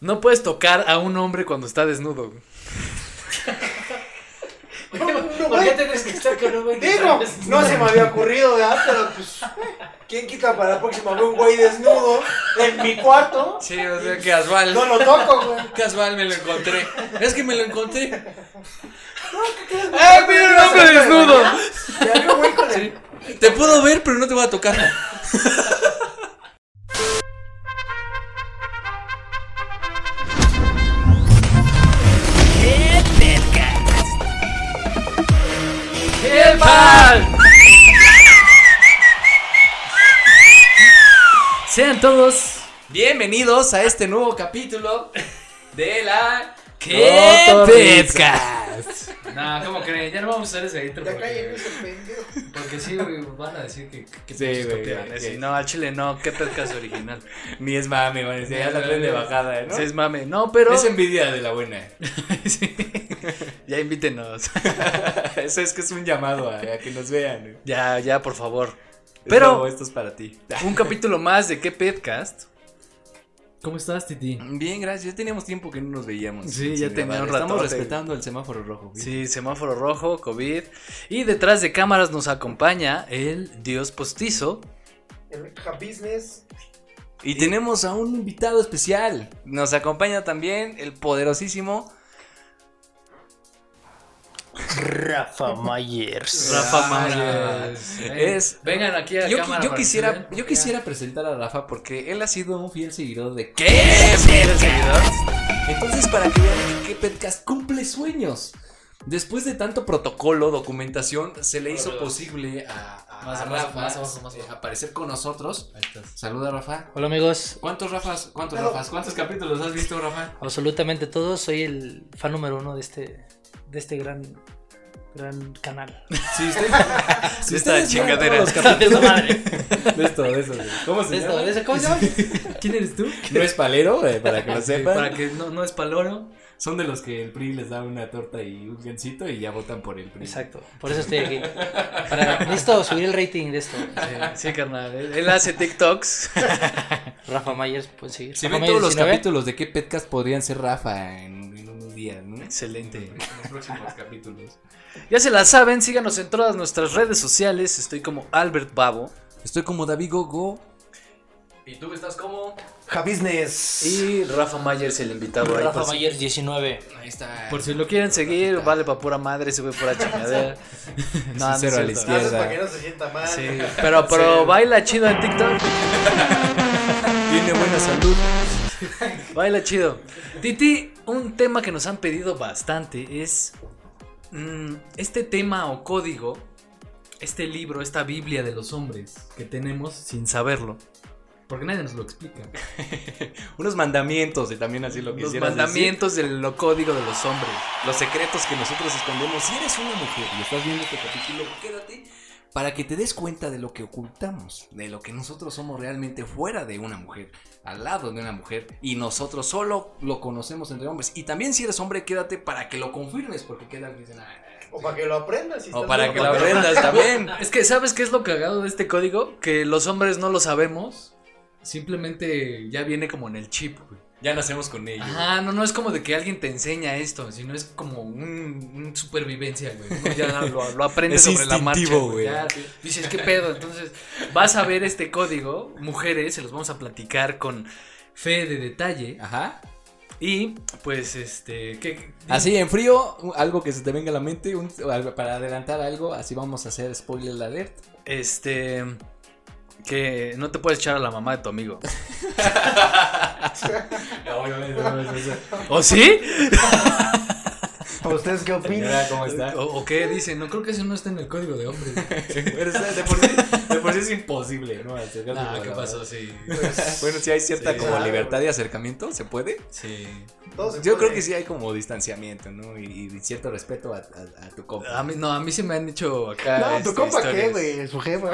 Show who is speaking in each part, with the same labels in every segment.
Speaker 1: No puedes tocar a un hombre cuando está desnudo. güey.
Speaker 2: ¿Por qué que estar con un güey que
Speaker 3: Digo,
Speaker 2: está
Speaker 3: no se me había ocurrido, ¿verdad? Pero pues, ¿quién quita para la próxima ver un güey desnudo en mi cuarto?
Speaker 1: Sí, o sea, casual.
Speaker 3: No lo toco, güey.
Speaker 1: Casual me lo encontré. Es que me lo encontré.
Speaker 3: ¡Eh,
Speaker 1: ¡Eh, mira un hombre desnudo!
Speaker 3: Ya vi un güey con el...
Speaker 1: Te puedo ver, pero no te voy a tocar. Sean todos bienvenidos a este nuevo capítulo de la
Speaker 2: ¿Qué
Speaker 1: Podcast.
Speaker 2: No, ¿cómo creen? Ya no vamos a hacer ese intro. Porque, porque sí, güey, van a decir que, que
Speaker 1: Sí, güey,
Speaker 2: copiaban.
Speaker 1: sí, no, al chile no, qué podcast original.
Speaker 4: Ni es mame, man. Ya la traen de bajada, ¿no?
Speaker 1: Sí, es mame. No, pero.
Speaker 4: Es envidia de la buena.
Speaker 1: Sí. Ya invítenos.
Speaker 4: Eso es que es un llamado a, a que nos vean.
Speaker 1: Ya, ya, por favor.
Speaker 4: Pero esto es para ti.
Speaker 1: un capítulo más de qué podcast.
Speaker 2: ¿Cómo estás, Titi?
Speaker 4: Bien, gracias. Ya teníamos tiempo que no nos veíamos.
Speaker 1: Sí, ya tenía un
Speaker 4: Estamos
Speaker 1: ratote.
Speaker 4: respetando el semáforo rojo.
Speaker 1: Sí, semáforo rojo, COVID. Y detrás de cámaras nos acompaña el dios postizo.
Speaker 3: El Business.
Speaker 4: Y tenemos a un invitado especial. Nos acompaña también el poderosísimo
Speaker 5: Rafa Myers.
Speaker 1: Rafa Myers.
Speaker 4: Es-
Speaker 2: Vengan aquí a la
Speaker 4: Yo,
Speaker 2: cámara.
Speaker 4: yo quisiera, yo quisiera presentar a Rafa porque él ha sido un fiel seguidor de
Speaker 1: ¿Qué? ¿Fiel seguidor?
Speaker 4: Entonces, para que vean que podcast cumple sueños. Después de tanto protocolo, documentación, se le hizo
Speaker 2: Hola, hola.
Speaker 4: posible a, a
Speaker 2: Más,
Speaker 4: a
Speaker 2: más,
Speaker 4: Rafa
Speaker 2: más abajo, más
Speaker 4: eh, aparecer con nosotros. Saluda, Rafa.
Speaker 5: Hola amigos,
Speaker 4: ¿Cuántos Rafas? ¿Cuántos
Speaker 3: Pero-
Speaker 4: Rafas? ¿Cuántos capítulos has visto, Rafa?
Speaker 5: absolutamente todos, soy el fan número uno de este, de este gran, gran canal.
Speaker 4: Sí, usted,
Speaker 1: De esta
Speaker 4: ustedes vieran
Speaker 1: chingadera.
Speaker 4: los
Speaker 5: De esa madre.
Speaker 4: De esto, de eso. ¿Cómo se
Speaker 5: De
Speaker 4: llama?
Speaker 5: de ese- ¿Cómo se llama?
Speaker 2: ¿Quién eres tú?
Speaker 4: No es palero, eh, para que lo
Speaker 2: Sí,
Speaker 4: sepan.
Speaker 2: para que no, no es paloro.
Speaker 4: Son de los que el PRI les da una torta y un gancito y ya votan por el PRI.
Speaker 5: Exacto, por eso estoy aquí. Para, necesito subir el rating de esto.
Speaker 1: Sí, sí, carnal. Él, él hace TikToks.
Speaker 5: Rafa Myers, pueden seguir.
Speaker 4: Si
Speaker 5: Rafa
Speaker 4: ven
Speaker 5: Myers
Speaker 4: todos los
Speaker 5: 19.
Speaker 4: capítulos de qué podcast podrían ser Rafa en, días, ¿no?
Speaker 1: Excelente.
Speaker 4: En los próximos capítulos.
Speaker 1: Ya se la saben, síganos en todas nuestras redes sociales. Estoy como Albert Babo.
Speaker 4: Estoy como David Gogo.
Speaker 1: ¿Y tú estás como?
Speaker 3: Business.
Speaker 1: Y Rafa Myers, el invitado ahí.
Speaker 5: Rafa
Speaker 1: por si-
Speaker 5: Myers 19.
Speaker 4: Ahí está.
Speaker 1: Por si lo quieren seguir, vale pa' pura madre, se ve pura chingadera. No, no es
Speaker 4: Sincero a la izquierda.
Speaker 3: Para que no se sienta mal.
Speaker 1: Sí, pero, pero baila chido en TikTok.
Speaker 4: Tiene buena salud.
Speaker 1: Baila chido. Titi, un tema que nos han pedido bastante es mm, este tema o código, este libro, esta Biblia de los hombres que tenemos sin saberlo. Porque nadie nos lo explica.
Speaker 4: Unos mandamientos, y también así lo
Speaker 1: Los
Speaker 4: quisieras
Speaker 1: mandamientos del lo código de los hombres.
Speaker 4: Los secretos que nosotros escondemos. Si eres una mujer y estás viendo este capítulo, quédate para que te des cuenta de lo que ocultamos, de lo que nosotros somos realmente fuera de una mujer, al lado de una mujer, y nosotros solo lo conocemos entre hombres. Y también si eres hombre, quédate para que lo confirmes, porque quedan que dicen, "Ah,
Speaker 3: O para que lo aprendas. si
Speaker 4: o para que lo aprendas también.
Speaker 1: Es que, ¿sabes qué es lo cagado de este código? Que los hombres no lo sabemos. Simplemente ya viene como en el chip, güey.
Speaker 4: Ya nacemos con ello.
Speaker 1: Ajá, no, no es como de que alguien te enseña esto, sino es como un, un supervivencia, güey. Uno ya lo, lo aprendes
Speaker 4: Es
Speaker 1: sobre la marcha. güey. Ya dices, ¿qué pedo? Entonces, vas a ver este código, mujeres, se los vamos a platicar con fe de detalle.
Speaker 4: Ajá.
Speaker 1: Y, pues, este, ¿qué?
Speaker 4: Así en frío, algo que se te venga a la mente, un- para adelantar algo, así vamos a hacer spoiler alert.
Speaker 1: Este, que no te puedes echar a la mamá de tu amigo. ¿O sí?
Speaker 3: ¿Ustedes qué opinan?
Speaker 4: Señora, ¿cómo está?
Speaker 1: ¿O, o qué dicen? No creo que eso no está en el código de hombres.
Speaker 4: De, por sí, de por sí es imposible, ¿no? Acercarse
Speaker 1: Nah, ¿qué pasó? Sí.
Speaker 4: Bueno, si hay cierta
Speaker 1: Sí,
Speaker 4: como
Speaker 3: claro.
Speaker 4: libertad de acercamiento, ¿se puede?
Speaker 1: Sí.
Speaker 4: Yo
Speaker 3: puede.
Speaker 4: creo que sí hay como distanciamiento, ¿no? Y, y cierto respeto a, a- a tu compa.
Speaker 1: A mí, no, a mí se me han dicho acá.
Speaker 3: No, tu
Speaker 1: este,
Speaker 3: compa qué, güey. Su jefa.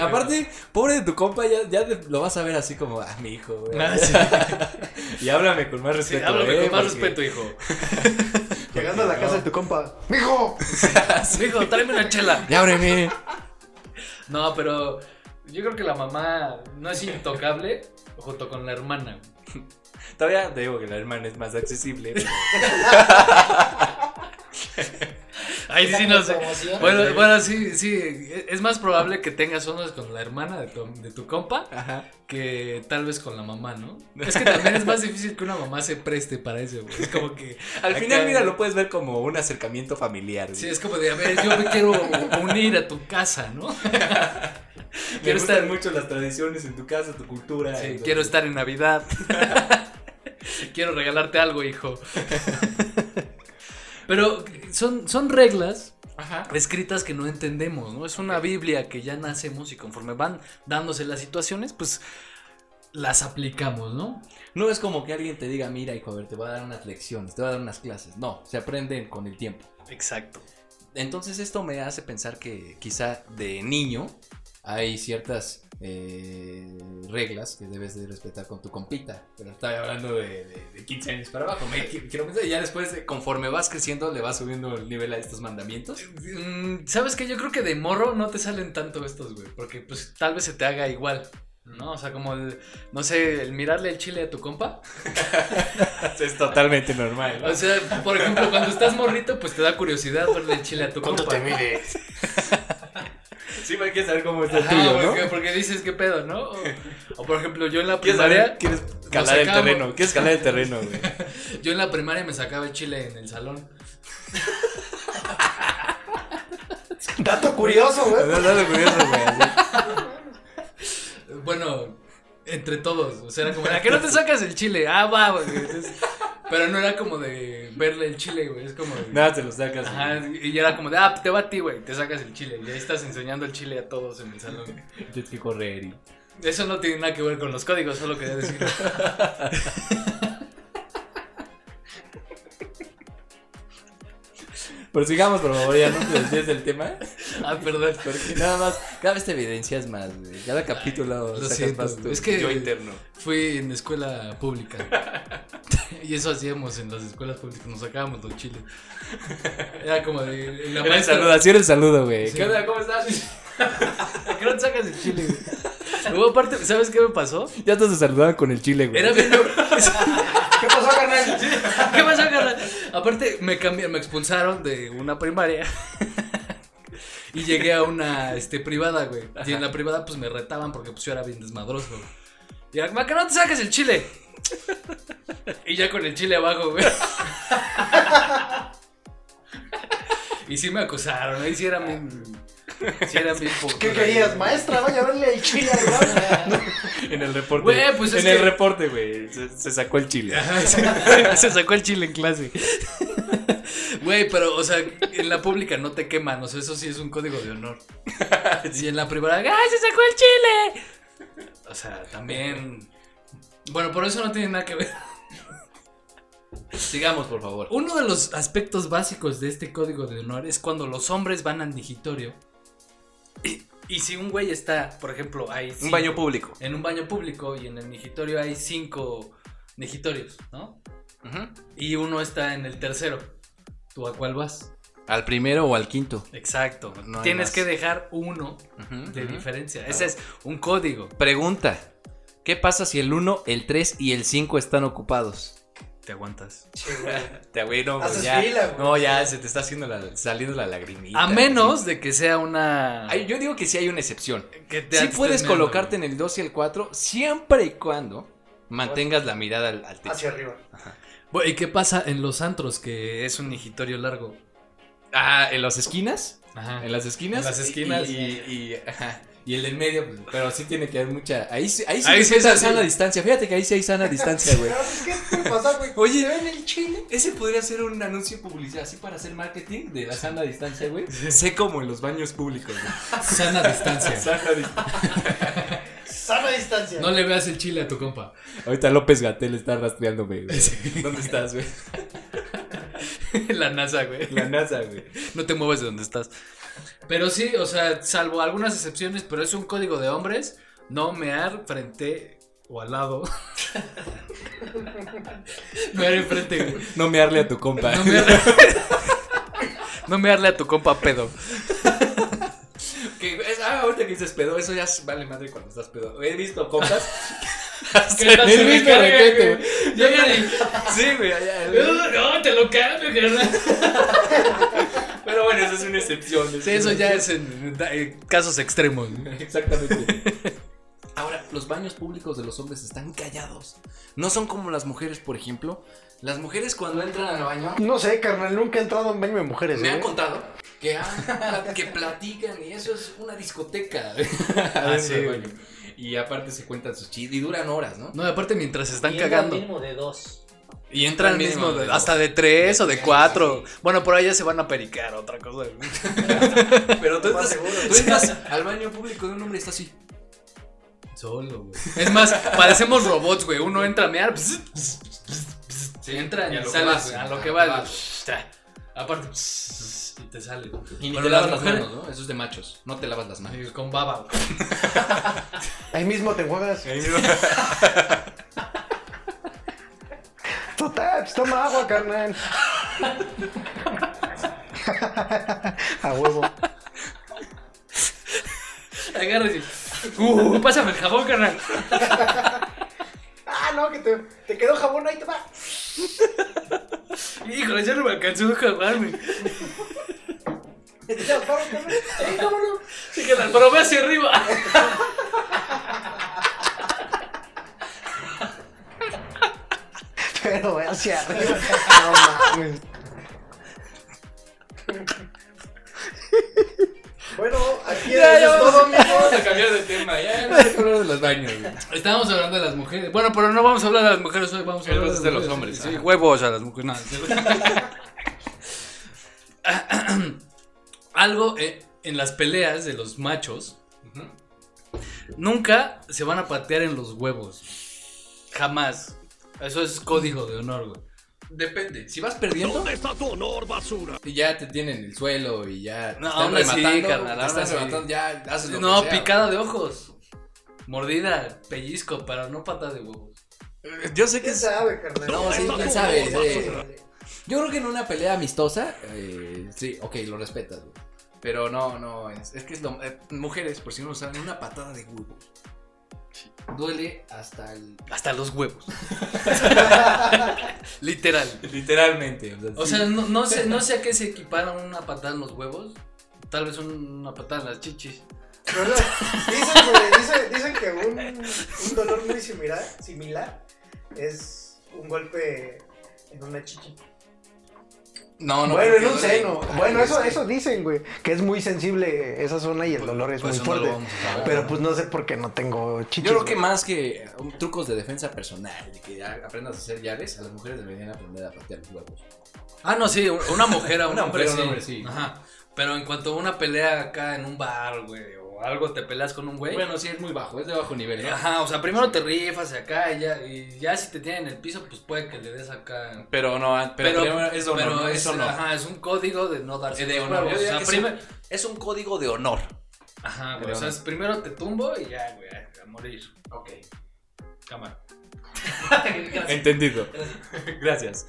Speaker 4: Aparte, pobre de tu compa, ya, ya lo vas a ver así como, ah, mi hijo, güey.
Speaker 1: Ah, sí.
Speaker 4: Y háblame con más
Speaker 1: Sí,
Speaker 4: respeto.
Speaker 1: háblame
Speaker 4: eh,
Speaker 1: con más
Speaker 4: porque-
Speaker 1: respeto, hijo.
Speaker 3: Llegando a la casa de tu compa. ¡Mijo!
Speaker 1: Hijo, tráeme una chela.
Speaker 4: Ya ábreme.
Speaker 1: No, pero yo creo que la mamá no es intocable junto con la hermana.
Speaker 4: Todavía te digo que la hermana es más accesible. pero-
Speaker 1: Ay, sí, no sé. Bueno, bueno, sí, sí. Es más probable que tengas unos con la hermana de tu, de tu compa
Speaker 4: Ajá.
Speaker 1: que tal vez con la mamá, ¿no? Es que también es más difícil que una mamá se preste para eso, güey. Es como que.
Speaker 4: Al
Speaker 1: acá-
Speaker 4: final, mira, lo puedes ver como un acercamiento familiar. güey.
Speaker 1: Sí, es como de, a ver, yo me quiero unir a tu casa, ¿no?
Speaker 4: Me
Speaker 1: quiero
Speaker 4: gustan
Speaker 1: estar-
Speaker 4: mucho las tradiciones en tu casa, tu cultura.
Speaker 1: Sí,
Speaker 4: entonces-
Speaker 1: quiero estar en Navidad. quiero regalarte algo, hijo. Pero son, son reglas
Speaker 4: Ajá.
Speaker 1: escritas que no entendemos, ¿no? Es una Biblia que ya nacemos y conforme van dándose las situaciones, pues las aplicamos, ¿no?
Speaker 4: No es como que alguien te diga, mira, hijo, a ver, te voy a dar unas lecciones, te voy a dar unas clases. No, se aprenden con el tiempo.
Speaker 1: Exacto.
Speaker 4: Entonces esto me hace pensar que quizá de niño hay ciertas eh, reglas que debes de respetar con tu compita. Pero estoy hablando de, de- de 15 años para abajo. Me quiero pensar, ya después, de- conforme vas creciendo, le vas subiendo el nivel a estos mandamientos.
Speaker 1: Mm, ¿Sabes qué? Yo creo que de morro no te salen tanto estos, güey. Porque pues tal vez se te haga igual. ¿No? O sea, como el, no sé, el mirarle el chile a tu compa.
Speaker 4: es totalmente normal.
Speaker 1: O sea, por ejemplo, cuando estás morrito, pues te da curiosidad verle el chile a tu
Speaker 3: ¿Cuánto
Speaker 1: compa.
Speaker 3: te mides?
Speaker 4: Sí, hay que saber cómo está el
Speaker 1: Ajá,
Speaker 4: tuyo, ¿no?
Speaker 1: que- porque dices qué pedo, ¿no? O, o, por ejemplo, yo en la
Speaker 4: ¿Quieres,
Speaker 1: primaria.
Speaker 4: saber- quieres calar el terreno? ¿Quieres calar el terreno, güey?
Speaker 1: Yo en la primaria me sacaba el chile en el salón.
Speaker 3: Dato curioso, güey.
Speaker 4: No, curioso, güey.
Speaker 1: Bueno, entre todos. O sea, era como, ¿a qué no te sacas el chile? Ah, va, güey. Entonces, pero no era como de verle el chile, güey. Es como de.
Speaker 4: Nada, te lo sacas.
Speaker 1: Ajá,
Speaker 4: güey.
Speaker 1: y era como de, ah, te va a ti, güey. Te sacas el chile. Y ahí estás enseñando el chile a todos en el salón.
Speaker 4: Tienes que correr y...
Speaker 1: Eso no tiene nada que ver con los códigos, solo quería decir.
Speaker 4: Pero sigamos, por favor, ya no te desvíes del tema.
Speaker 1: Ah, perdón.
Speaker 4: Porque nada más, cada vez te evidencias más, güey. Cada capítulo
Speaker 1: Lo
Speaker 4: sacas
Speaker 1: siento,
Speaker 4: más tu
Speaker 1: es que-
Speaker 4: yo interno.
Speaker 1: Fui en escuela pública. Y eso hacíamos en las escuelas públicas, nos sacábamos los chiles. Era como de. La
Speaker 4: Era el saludo, así era el saludo, güey.
Speaker 1: Sí.
Speaker 4: ¿Qué onda? ¿Cómo estás?
Speaker 1: ¿Por qué no te sacas el chile, güey? Luego, aparte, ¿sabes qué me pasó?
Speaker 4: Ya te saludaban con el chile, güey.
Speaker 1: Era bien.
Speaker 3: ¿Qué pasó, carnal?
Speaker 1: ¿Qué pasó, carnal? Aparte, me cambiaron, me expulsaron de una primaria. Y llegué a una este, privada, güey. Y en la privada, pues me retaban porque pues yo era bien desmadroso. Y era como, "¿A que no te saques el chile? Y ya con el chile abajo, güey. Y sí me acusaron, ahí sí eran bien. Sí eran bien.
Speaker 3: ¿Qué querías, maestra? Vaya a verle el chile al.
Speaker 4: En el reporte.
Speaker 1: Güey, pues es
Speaker 4: en el
Speaker 1: que-
Speaker 4: reporte, güey. Se, se sacó el chile.
Speaker 1: Se, se sacó el chile en clase. Güey, pero, o sea, en la pública no te queman, o sea, eso sí es un código de honor. Y en la privada, ¡ay, se sacó el chile! O sea, también. Bueno, por eso no tiene nada que ver.
Speaker 4: Sigamos, por favor.
Speaker 1: Uno de los aspectos básicos de este código de honor es cuando los hombres van al digitorio. Y, si un güey está, por ejemplo, hay.
Speaker 4: Un
Speaker 1: cinco-
Speaker 4: baño público.
Speaker 1: En un baño público y en el digitorio hay cinco digitorios, ¿no?
Speaker 4: Ujú.
Speaker 1: Y uno está en el tercero. ¿Tú a cuál vas?
Speaker 4: ¿Al primero o al quinto?
Speaker 1: Exacto.
Speaker 4: No hay
Speaker 1: Tienes que dejar uno de diferencia. Ese es un código.
Speaker 4: Pregunta. ¿Qué pasa si el 1, el 3 y el 5 están ocupados?
Speaker 1: Te aguantas.
Speaker 3: Sí, güey.
Speaker 4: Te güey, no,
Speaker 3: Haces
Speaker 4: ya,
Speaker 3: fila, güey.
Speaker 4: no, ya se te está haciendo la, saliendo la lagrimita.
Speaker 1: A menos de que sea una.
Speaker 4: Ay, yo digo que sí hay una excepción.
Speaker 1: que te
Speaker 4: Sí
Speaker 1: estés
Speaker 4: puedes
Speaker 1: meando,
Speaker 4: colocarte en el 2 y el 4 siempre y cuando mantengas la mirada al, al techo.
Speaker 3: Hacia arriba.
Speaker 1: ¿Y qué pasa en los antros? Que es un digitorio largo.
Speaker 4: Ah, en las esquinas.
Speaker 1: Ajá.
Speaker 4: En las esquinas.
Speaker 1: En las esquinas.
Speaker 4: Y, y, y- ajá, y el del medio, pues, pero sí tiene que haber mucha. Ahí, sí- ahí sí,
Speaker 1: Ahí sí es así.
Speaker 4: sana distancia. Fíjate que ahí sí hay sana distancia, güey.
Speaker 3: Pero, ¿qué puede pasar, güey?
Speaker 4: Oye.
Speaker 3: ¿Se ven el chile?
Speaker 4: Ese podría ser un anuncio de publicidad así para hacer marketing de la sana distancia, güey. Sé como en los baños públicos, güey.
Speaker 1: Sana distancia.
Speaker 4: Sana distancia.
Speaker 3: Sana distancia.
Speaker 1: No le veas el chile a tu compa.
Speaker 4: Ahorita López Gatel está rastreándome, güey. ¿Dónde estás, güey?
Speaker 1: La NASA, güey.
Speaker 4: La NASA, güey.
Speaker 1: No te mueves de donde estás. Pero sí, o sea, salvo algunas excepciones, pero es un código de hombres. No mear frente o al lado. mear enfrente, güey.
Speaker 4: No me harle a tu compa.
Speaker 1: No mearle. no mearle a tu compa pedo.
Speaker 4: Que es- ah, ahorita que dices pedo, eso ya vale madre cuando estás pedo. He visto compas.
Speaker 1: Hasta se
Speaker 4: He visto
Speaker 1: recarga,
Speaker 4: de repente,
Speaker 1: güey. Llegan y.
Speaker 4: Sí, güey, allá.
Speaker 1: No, te lo cambio, carnal.
Speaker 4: Pero bueno, eso es una excepción.
Speaker 1: Sí, eso ya es en, en casos extremos.
Speaker 4: Exactamente. Ahora, los baños públicos de los hombres están callados. No son como las mujeres, por ejemplo. Las mujeres cuando entran al baño
Speaker 3: No sé, carnal, nunca he entrado a un baño de mujeres,
Speaker 4: me
Speaker 3: ¿eh?
Speaker 4: han contado que, han- que platican y eso es una discoteca.
Speaker 1: Ah,
Speaker 4: adentro
Speaker 1: sí,
Speaker 4: del
Speaker 1: güey.
Speaker 4: baño. Y aparte se cuentan sus chistes y duran horas, ¿no?
Speaker 1: No, aparte mientras se están
Speaker 5: al
Speaker 1: cagando.
Speaker 5: mínimo de dos.
Speaker 1: Y entran
Speaker 4: Al
Speaker 1: mismo,
Speaker 4: mínimo de
Speaker 1: de-
Speaker 4: dos.
Speaker 1: hasta de tres
Speaker 4: De
Speaker 1: o de
Speaker 4: tres,
Speaker 1: cuatro.
Speaker 4: sí.
Speaker 1: Bueno, por ahí ya se van a pericar, otra cosa.
Speaker 4: Pero tú entras,
Speaker 3: seguro.
Speaker 4: tú entras al baño público de un hombre y está así.
Speaker 1: Solo, güey. Es más, parecemos robots, güey. Uno entra a mear. pss, pss, pss, pss,
Speaker 4: Sí,
Speaker 1: entra
Speaker 4: y
Speaker 1: y,
Speaker 4: a lo que
Speaker 1: sales,
Speaker 4: vas,
Speaker 1: güey, a lo que
Speaker 4: que
Speaker 1: Aparte, y te sale. güey.
Speaker 4: Y ni
Speaker 1: Pero
Speaker 4: te
Speaker 1: las
Speaker 4: lavas las
Speaker 1: mujeres-
Speaker 4: manos, ¿no? Eso es de machos. No te lavas las manos.
Speaker 1: Con baba. güey.
Speaker 3: Ahí mismo te juegas. Total, pues toma agua, carnal. A huevo.
Speaker 1: Agarras y. Uh, pásame el jabón, carnal.
Speaker 3: Ah, no, que te, te quedó jabón, ahí te va.
Speaker 1: Híjole, ya no me alcanzó a jabar, güey.
Speaker 3: Sí.
Speaker 1: Sí, carnal, pero ve hacia arriba.
Speaker 3: Pero ve hacia arriba. No mames.
Speaker 4: Cambiar de tema. Ya no hay que hablar de los baños. güey.
Speaker 1: Estábamos hablando de las mujeres. Bueno, pero no vamos a hablar de las mujeres hoy, vamos a hablar
Speaker 4: de los hombres,
Speaker 1: Sí, huevos a las mujeres. Algo eh, en las peleas de los machos, nunca se van a patear en los huevos. Jamás. Eso es código de honor, güey.
Speaker 4: Depende. Si vas perdiendo. Y ya te tienen en el suelo y ya. te
Speaker 1: No,
Speaker 4: están
Speaker 1: aún así,
Speaker 4: rematando.
Speaker 1: carnal,
Speaker 4: te
Speaker 1: aún
Speaker 4: están
Speaker 1: así.
Speaker 4: rematando, ya haces lo
Speaker 1: No,
Speaker 4: que sea,
Speaker 1: picada de ojos. Mordida, pellizco, pero no pata de huevos.
Speaker 4: güey. Yo sé que
Speaker 3: ¿Quién
Speaker 4: es.
Speaker 3: sabe, carnal?
Speaker 4: No, sí, quién sabe. sí. Yo creo que en una pelea amistosa, eh, sí, ok, lo respetas, güey. Pero no, no, es, es que es lo. eh, mujeres, por si no lo saben, una patada de huevos. Duele hasta el.
Speaker 1: Hasta los huevos. Literal.
Speaker 4: Literalmente.
Speaker 1: O sea, no, no sé, no sé a qué se equiparan una patada en los huevos. Tal vez una patada en las chichis.
Speaker 3: Pero no, Dicen, que- dicen, dicen que un, un dolor muy similar, similar es un golpe en una chichi.
Speaker 4: No, no.
Speaker 3: bueno, en un seno. Bueno, eso, eso dicen, güey. Que es muy sensible esa zona y el dolor es
Speaker 1: Por
Speaker 3: muy
Speaker 1: eso no lo
Speaker 3: fuerte.
Speaker 1: vamos a saber.
Speaker 3: Pero pues no sé por qué no tengo chichis.
Speaker 4: Yo creo que
Speaker 3: güey.
Speaker 4: más que um, trucos de defensa personal, de que ya aprendas a hacer llaves, a las mujeres deberían aprender a patear los huevos.
Speaker 1: Ah, no, sí, una mujer a un
Speaker 4: Una
Speaker 1: hombre,
Speaker 4: mujer un hombre, sí.
Speaker 1: Ajá. Pero en cuanto a una pelea acá en un bar, güey, o algo te peleas con un güey.
Speaker 4: Bueno, sí, es muy bajo, es de bajo nivel, ¿no?
Speaker 1: Ajá, o sea, primero te rifas acá y ya, y ya si te tienen en el piso, pues puede que le des acá.
Speaker 4: Pero no, pero, primero es honor,
Speaker 1: pero
Speaker 4: ¿no?
Speaker 1: es,
Speaker 4: es honor.
Speaker 1: ajá, es un código de no darse
Speaker 4: Eh, de honor,
Speaker 1: O sea, primer-
Speaker 4: Es un código de honor.
Speaker 1: Ajá, güey. O sea, es primero te tumbo y ya, güey, a morir.
Speaker 4: Ok.
Speaker 1: Cámara.
Speaker 4: Entendido. Gracias.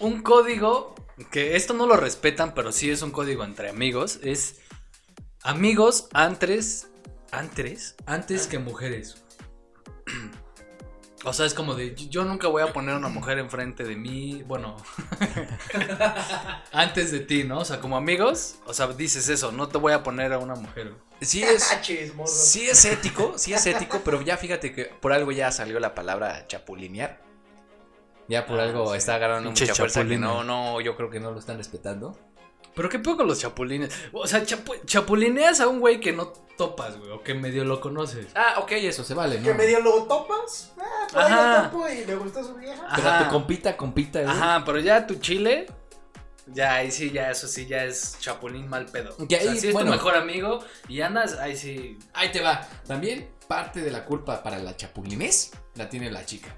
Speaker 1: Un código que esto no lo respetan, pero sí es un código entre amigos, es amigos antes antes antes que mujeres. O sea, es como de yo nunca voy a poner una mujer enfrente de mí, bueno, antes de ti, ¿no? O sea, como amigos, o sea, dices eso, no te voy a poner a una mujer.
Speaker 4: Sí es,
Speaker 3: Ah,
Speaker 4: sí es ético, sí es ético, pero ya fíjate que por algo ya salió la palabra chapulinear. Ya por
Speaker 1: Ah,
Speaker 4: algo
Speaker 1: sí.
Speaker 4: está agarrando mucha fuerza que no, no, yo creo que no lo están respetando.
Speaker 1: Pero qué poco los chapulines. O sea, chapu- chapulineas a un güey que no topas, güey, o que medio lo conoces.
Speaker 4: Ah, ok, eso se vale, ¿no?
Speaker 3: Que medio lo topas. Ah, por ahí
Speaker 1: Ajá.
Speaker 3: lo topo y me gustó su vieja.
Speaker 4: Pero tu compita, compita, güey.
Speaker 1: Ajá, pero ya tu chile, ya ahí sí, ya eso sí, ya es chapulín mal pedo.
Speaker 4: Que
Speaker 1: o sea,
Speaker 4: ahí,
Speaker 1: si es
Speaker 4: bueno.
Speaker 1: tu mejor amigo y andas, ahí sí.
Speaker 4: Ahí te va. También parte de la culpa para la chapulinés la tiene la chica.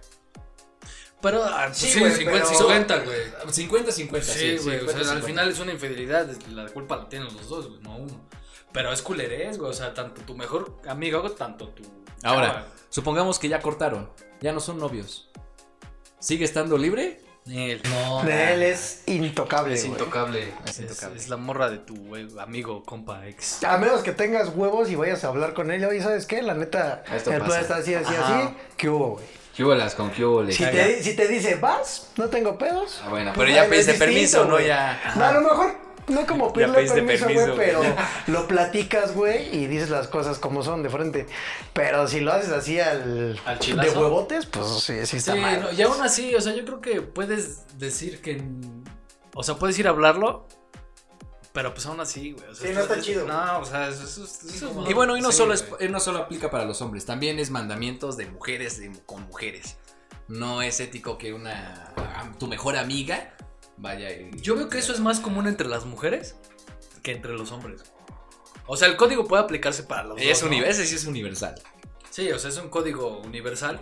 Speaker 1: Pero ah, pues
Speaker 3: Sí,
Speaker 1: sí,
Speaker 3: güey,
Speaker 1: 50-50, güey.
Speaker 4: 50-50,
Speaker 1: Sí, güey, o sea,
Speaker 4: 50-50.
Speaker 1: al final es una infidelidad, la culpa la tienen los dos, güey, no uno. Pero es culerés, güey, o sea, tanto tu mejor amigo, tanto tu...
Speaker 4: Ahora,
Speaker 1: chava.
Speaker 4: supongamos que ya cortaron. Ya no son novios. ¿Sigue estando libre?
Speaker 1: Él. No,
Speaker 3: Él es intocable.
Speaker 1: es
Speaker 3: güey.
Speaker 1: intocable.
Speaker 4: Es
Speaker 1: Es,
Speaker 4: intocable.
Speaker 1: es la morra de tu güey, amigo, compa, ex.
Speaker 3: A menos que tengas huevos y vayas a hablar con él. Oye, ¿sabes qué? La neta,
Speaker 4: Esto
Speaker 3: el
Speaker 4: pasa.
Speaker 3: plan está así, así,
Speaker 1: Ajá.
Speaker 3: así. ¿Qué hubo, güey?
Speaker 4: ¿Qué bolas con?
Speaker 3: Si te, si te dice, vas, no tengo pedos.
Speaker 4: Ah, bueno,
Speaker 3: pues,
Speaker 4: pero ya pediste permiso, ¿no? Ya.
Speaker 3: No, a lo mejor no como pedirle permiso, güey, pero lo platicas, güey, y dices las cosas como son de frente. Pero si lo haces así al,
Speaker 1: Al
Speaker 3: de huevotes, pues sí, sí
Speaker 1: Sí,
Speaker 3: está mal.
Speaker 1: no, y aún así, o sea, yo creo que puedes decir que. O sea, puedes ir a hablarlo. Pero pues aún así, güey. o sea,
Speaker 3: Sí, no está
Speaker 1: es-
Speaker 3: chido.
Speaker 1: No, o sea, eso, eso- eso es-
Speaker 4: Y bueno, y no,
Speaker 1: sí,
Speaker 4: solo es, eh, no solo aplica para los hombres, también es mandamientos de mujeres de- con mujeres. No es ético que una a- tu mejor amiga vaya y...
Speaker 1: Yo veo que eso es más común entre las mujeres que entre los hombres. O sea, el código puede aplicarse para los
Speaker 4: es
Speaker 1: dos. ¿no?
Speaker 4: universal, ese sí es universal.
Speaker 1: Sí, o sea, es un código universal.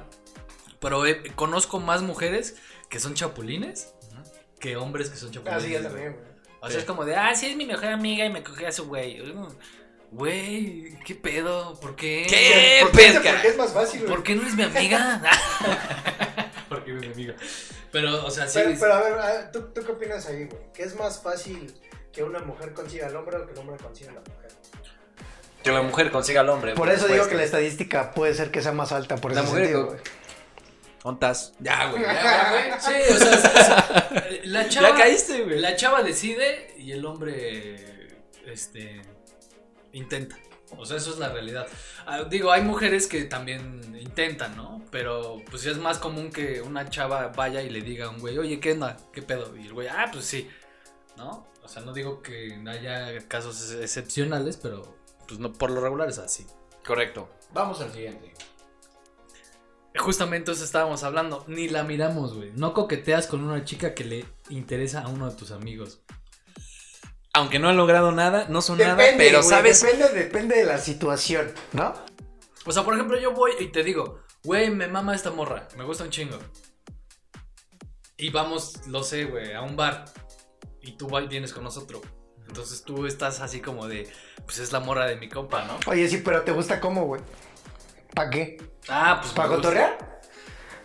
Speaker 1: Pero eh, conozco más mujeres que son chapulines que hombres que son chapulines.
Speaker 3: Ah, sí, yo
Speaker 1: güey.
Speaker 3: también, güey.
Speaker 1: O sea, es como de, ah, sí, es mi mejor amiga y me cogí a su güey. Güey, ¿qué pedo? ¿Por qué?
Speaker 4: ¿Qué?
Speaker 3: ¿Por qué?
Speaker 4: pesca.
Speaker 3: Porque es más fácil, güey.
Speaker 1: ¿Por qué no eres mi amiga? Porque eres mi amiga. Pero, o sea, sí.
Speaker 3: Pero, pero a ver, a- ¿tú, ¿tú qué opinas ahí, güey? ¿Qué es más fácil que una mujer consiga al hombre o que el hombre consiga a la mujer?
Speaker 4: Que la mujer consiga al hombre.
Speaker 3: Por eso digo que la estadística puede ser que sea más alta por
Speaker 4: La
Speaker 3: ese
Speaker 4: mujer
Speaker 3: sentido, güey.
Speaker 4: ¿Ontas? Ya, güey. Ya, ya, güey.
Speaker 1: Sí, o sea, o sea, la chava.
Speaker 4: Ya caíste, güey.
Speaker 1: La chava decide y el hombre. Este. Intenta. O sea, eso es la realidad. Ah, digo, hay mujeres que también intentan, ¿no? Pero pues es más común que una chava vaya y le diga a un güey, oye, ¿qué onda? ¿Qué pedo? Y el güey, ah, pues sí. ¿No? O sea, no digo que no haya casos ex- excepcionales, pero pues no, por lo regular es así.
Speaker 4: Correcto. Vamos al siguiente.
Speaker 1: Justamente eso estábamos hablando. Ni la miramos, güey. No coqueteas con una chica que le interesa a uno de tus amigos.
Speaker 4: Aunque no han logrado nada, no son nada, pero
Speaker 3: güey,
Speaker 4: sabes...
Speaker 3: Depende, depende de la situación, ¿no?
Speaker 1: O sea, por ejemplo, yo voy y te digo, güey, me mama esta morra, me gusta un chingo. Y vamos, lo sé, güey, a un bar. Y tú vienes con nosotros. Entonces tú estás así como de, pues es la morra de mi compa, ¿no?
Speaker 3: Oye, sí, pero ¿te gusta cómo, güey? ¿Para qué?
Speaker 1: Ah, pues.
Speaker 3: ¿Para cotorrear?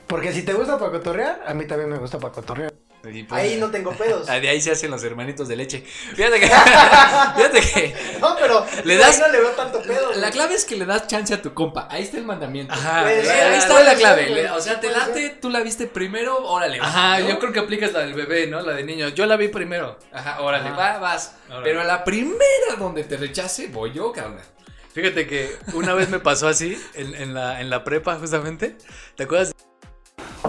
Speaker 3: Porque si te gusta para cotorrear, a mí también me gusta para cotorrear.
Speaker 4: Pues-
Speaker 3: Ahí no tengo pedos.
Speaker 4: Ah, De ahí se hacen los hermanitos de leche. Fíjate que. fíjate que.
Speaker 3: No, pero
Speaker 4: Le
Speaker 3: ahí
Speaker 4: das-
Speaker 3: no le veo tanto pedo.
Speaker 4: La
Speaker 3: güey.
Speaker 4: clave es que le das chance a tu compa. Ahí está el mandamiento.
Speaker 1: Ajá,
Speaker 3: Puede
Speaker 4: Ahí ahí está la clave. O sea, te late,
Speaker 3: ser.
Speaker 4: tú la viste primero, órale.
Speaker 1: Ajá,
Speaker 4: ¿no?
Speaker 1: yo creo que aplicas la del bebé, ¿no? La de niño. Yo la vi primero.
Speaker 4: Ajá, órale,
Speaker 1: Ajá.
Speaker 4: va, vas.
Speaker 1: Órale.
Speaker 4: Pero a la primera donde te rechace, voy yo, cabrón.
Speaker 1: Fíjate que una vez me pasó así, en, en la, en la prepa, justamente. ¿Te acuerdas?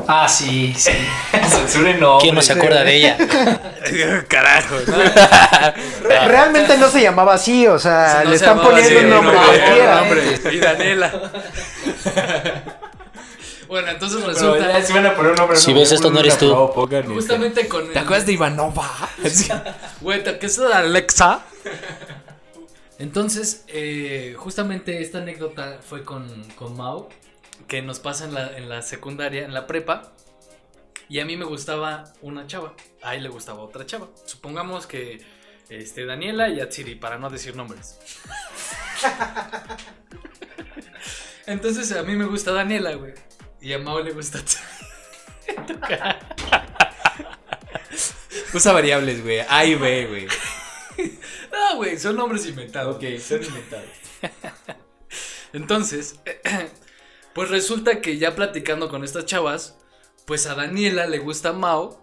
Speaker 5: Ah, sí, sí.
Speaker 4: Censure no.
Speaker 5: ¿Quién no se acuerda de ella?
Speaker 1: Carajo, ¿no?
Speaker 3: Re- realmente no se llamaba así, o sea,
Speaker 1: No
Speaker 3: le
Speaker 1: se
Speaker 3: están poniendo
Speaker 1: así,
Speaker 3: un nombre
Speaker 1: no. Y Daniela. bueno, entonces resulta.
Speaker 4: si van a poner un nombre.
Speaker 5: Si ves esto, no eres tú.
Speaker 1: Justamente con.
Speaker 4: ¿Te acuerdas de Ivanova?
Speaker 1: Güey, ¿te acuerdas de Alexa? Entonces, eh, justamente esta anécdota fue con, con Mau, que nos pasa en la, en la secundaria, en la prepa. Y a mí me gustaba una chava, a él le gustaba otra chava. Supongamos que este, Daniela y Atsiri, para no decir nombres. Entonces a mí me gusta Daniela, güey. Y a Mau le gusta Atsiri.
Speaker 4: Usa variables, güey. A y B, güey.
Speaker 1: No, güey, son nombres inventados.
Speaker 4: Ok, son inventados.
Speaker 1: Entonces, pues resulta que ya platicando con estas chavas, pues a Daniela le gusta Mao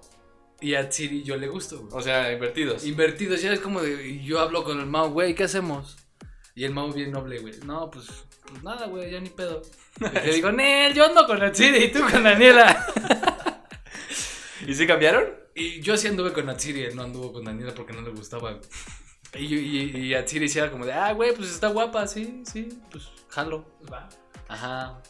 Speaker 1: y a Tsiri yo le gusto. güey.
Speaker 4: O sea, invertidos.
Speaker 1: Invertidos, ya es como de, yo hablo con el Mao, güey, ¿qué hacemos? Y el Mao bien noble, güey, no, pues, pues nada, güey, ya ni pedo. Y le digo, Nel, yo ando con la Tsiri y tú con Daniela.
Speaker 4: ¿Y si cambiaron?
Speaker 1: Y yo sí anduve con Atsiri, él no anduvo con Daniela porque no le gustaba. Y, y, y Atsiri sí era como de, ah, güey, pues está guapa, sí, sí, pues jalo. Va. Ajá.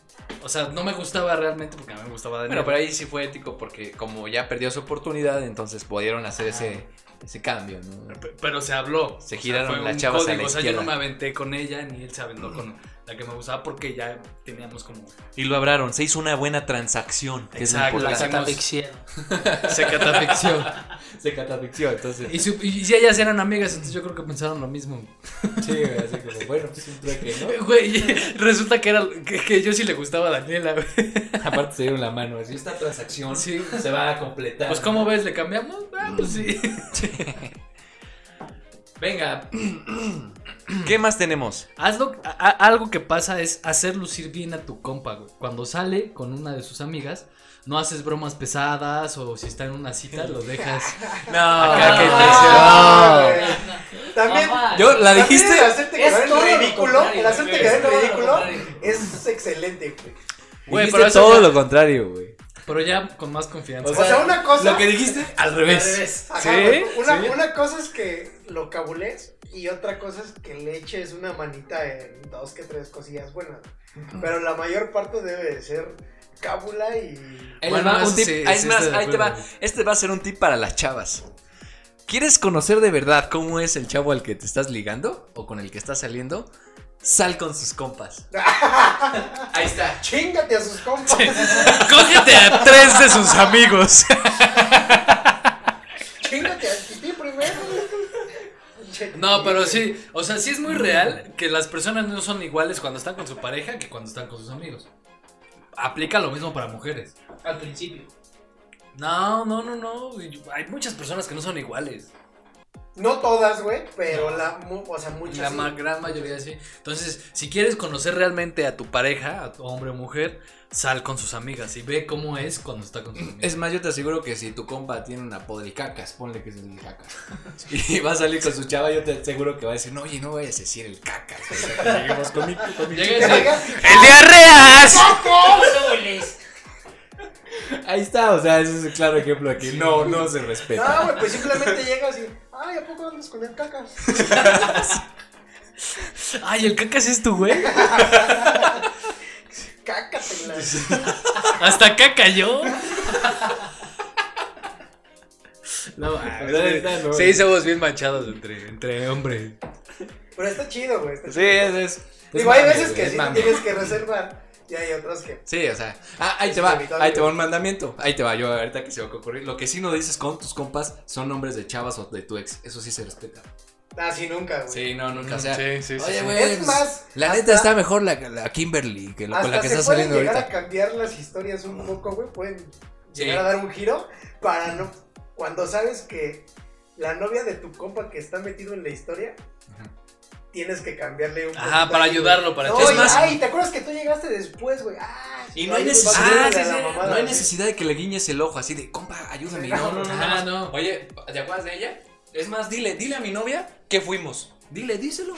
Speaker 1: O sea, no me gustaba realmente porque a mí me gustaba Daniela.
Speaker 4: Bueno, pero ahí sí fue ético porque como ya perdió su oportunidad, entonces pudieron hacer ese, ese cambio, ¿no?
Speaker 1: Pe- Pero se habló.
Speaker 4: Se
Speaker 1: O sea,
Speaker 4: giraron
Speaker 1: fue
Speaker 4: las chavas a la
Speaker 1: O sea, yo no me aventé con ella ni él se aventó con la que me gustaba porque ya teníamos como.
Speaker 4: Y lo hablaron, se hizo una buena transacción. Que
Speaker 1: Exacto,
Speaker 4: es
Speaker 5: La catafixión.
Speaker 1: Se catafixió.
Speaker 4: Se catafixió, entonces.
Speaker 1: y, su- y si ellas eran amigas, entonces yo creo que pensaron lo mismo.
Speaker 4: Sí, güey, así como, bueno, pues un trueque, ¿no?
Speaker 1: Güey, resulta que era que, que yo sí le gustaba a Daniela, güey.
Speaker 4: Aparte se dieron la mano, así esta transacción
Speaker 1: Sí.
Speaker 4: se va a completar.
Speaker 1: Pues, ¿cómo ves? ¿Le cambiamos? Ah, pues sí. Venga,
Speaker 4: ¿Qué más tenemos?
Speaker 1: hazlo. a- a- algo que pasa es hacer lucir bien a tu compa, güey. Cuando sale con una de sus amigas, no haces bromas pesadas o si está en una cita, lo dejas.
Speaker 4: No,
Speaker 1: Acá que te-.
Speaker 3: También.
Speaker 4: Yo la
Speaker 3: también
Speaker 4: dijiste.
Speaker 3: El hacerte
Speaker 5: Es
Speaker 3: quedar en ridículo. El hacerte quedar en ridículo es excelente, güey.
Speaker 1: Güey, pero eso
Speaker 4: todo
Speaker 1: ya-
Speaker 4: lo contrario, güey.
Speaker 1: Pero ya con más confianza.
Speaker 3: O sea, una cosa.
Speaker 4: Lo que dijiste al
Speaker 5: Al
Speaker 4: revés.
Speaker 5: revés.
Speaker 3: Ajá,
Speaker 1: ¿Sí?
Speaker 3: güey, Una,
Speaker 1: ¿Sí?
Speaker 3: una cosa es que lo cabules y otra cosa es que le eches una manita en dos que tres cosillas buenas. Pero la mayor parte debe de ser cábula y.
Speaker 4: Ahí
Speaker 1: Bueno,
Speaker 4: les va un
Speaker 1: eso
Speaker 4: tip.
Speaker 1: sí,
Speaker 4: Ahí
Speaker 1: sí
Speaker 4: es más,
Speaker 1: estoy de
Speaker 4: ahí te va.
Speaker 1: acuerdo.
Speaker 4: Este va a ser un tip para las chavas. ¿Quieres conocer de verdad cómo es el chavo al que te estás ligando o con el que estás saliendo? Sal con sus compas. Ahí está.
Speaker 3: Chingate a sus compas.
Speaker 1: Cógete a tres de sus amigos.
Speaker 3: Chingate a ti.
Speaker 1: No, pero
Speaker 3: güey.
Speaker 1: sí, o sea, sí es muy real que las personas no son iguales cuando están con su pareja que cuando están con sus amigos. Aplica lo mismo para mujeres.
Speaker 5: Al principio.
Speaker 1: No, no, no, no. Hay muchas personas que no son iguales.
Speaker 3: No todas, güey, pero la. mu- O sea, muchas.
Speaker 1: La
Speaker 3: sí.
Speaker 1: gran mayoría sí. Entonces, si quieres conocer realmente a tu pareja, a tu hombre o mujer, sal con sus amigas y ve cómo es cuando está con sus amigas.
Speaker 4: Es más, yo te aseguro que si tu compa tiene un apodo del cacas, ponle que es el cacas. Y va a salir con su chava, yo te aseguro que va a decir, no, oye, no vayas a decir el cacas. o sea, que lleguemos con mi, con mi
Speaker 1: Llega
Speaker 4: chica".
Speaker 1: ¡El diarreas!
Speaker 4: Ahí está, o sea, ese es el claro ejemplo de que no, no se respeta.
Speaker 3: No, güey, pues simplemente llegas y. Ay, ¿a poco andas con el cacas?
Speaker 1: Ay, el cacas es tu güey.
Speaker 3: Cácatela.
Speaker 1: Hasta acá cayó. No,
Speaker 4: Ahí está, ¿no?
Speaker 1: sí, somos bien manchados entre, entre hombres.
Speaker 3: Pero está chido, güey. está
Speaker 4: Sí,
Speaker 3: chido.
Speaker 4: es, es.
Speaker 3: Digo, hay veces que sí tienes que reservar y hay otras que.
Speaker 4: Sí, o sea. Ah, ahí te va. Ahí te va un mandamiento. Ahí te va. Yo ahorita que se va a ocurrir. Lo que sí no dices con tus compas son nombres de chavas o de tu ex. Eso sí se respeta.
Speaker 3: Ah, sí, nunca, güey.
Speaker 4: Sí, no, nunca. O sea,
Speaker 1: sí, sí,
Speaker 4: oye,
Speaker 1: sí.
Speaker 4: güey.
Speaker 3: Es
Speaker 4: pues,
Speaker 3: más,
Speaker 4: La
Speaker 3: hasta-
Speaker 4: neta está mejor la, la Kimberly que lo, con la que está
Speaker 3: pueden
Speaker 4: saliendo
Speaker 3: llegar
Speaker 4: ahorita.
Speaker 3: a cambiar las historias un poco, güey. Pueden
Speaker 4: Sí.
Speaker 3: llegar a dar un giro para no. Cuando sabes que la novia de tu compa que está metido en la historia,
Speaker 4: Ajá.
Speaker 3: tienes que cambiarle un
Speaker 1: Ajá,
Speaker 3: poquito
Speaker 1: para ayudarlo, para
Speaker 3: No,
Speaker 1: Es más-
Speaker 3: ay, ¿te acuerdas que tú llegaste después, güey? Ah,
Speaker 4: Y no hay necesidad, ah, sí,
Speaker 3: mamada,
Speaker 4: no hay necesidad de que le guiñes el ojo así de, compa, ayúdame.
Speaker 3: Sí,
Speaker 4: No, no, no, no.
Speaker 1: no.
Speaker 4: Oye, ¿te acuerdas de ella? Es más, dile, dile a mi novia fuimos. Dile, díselo.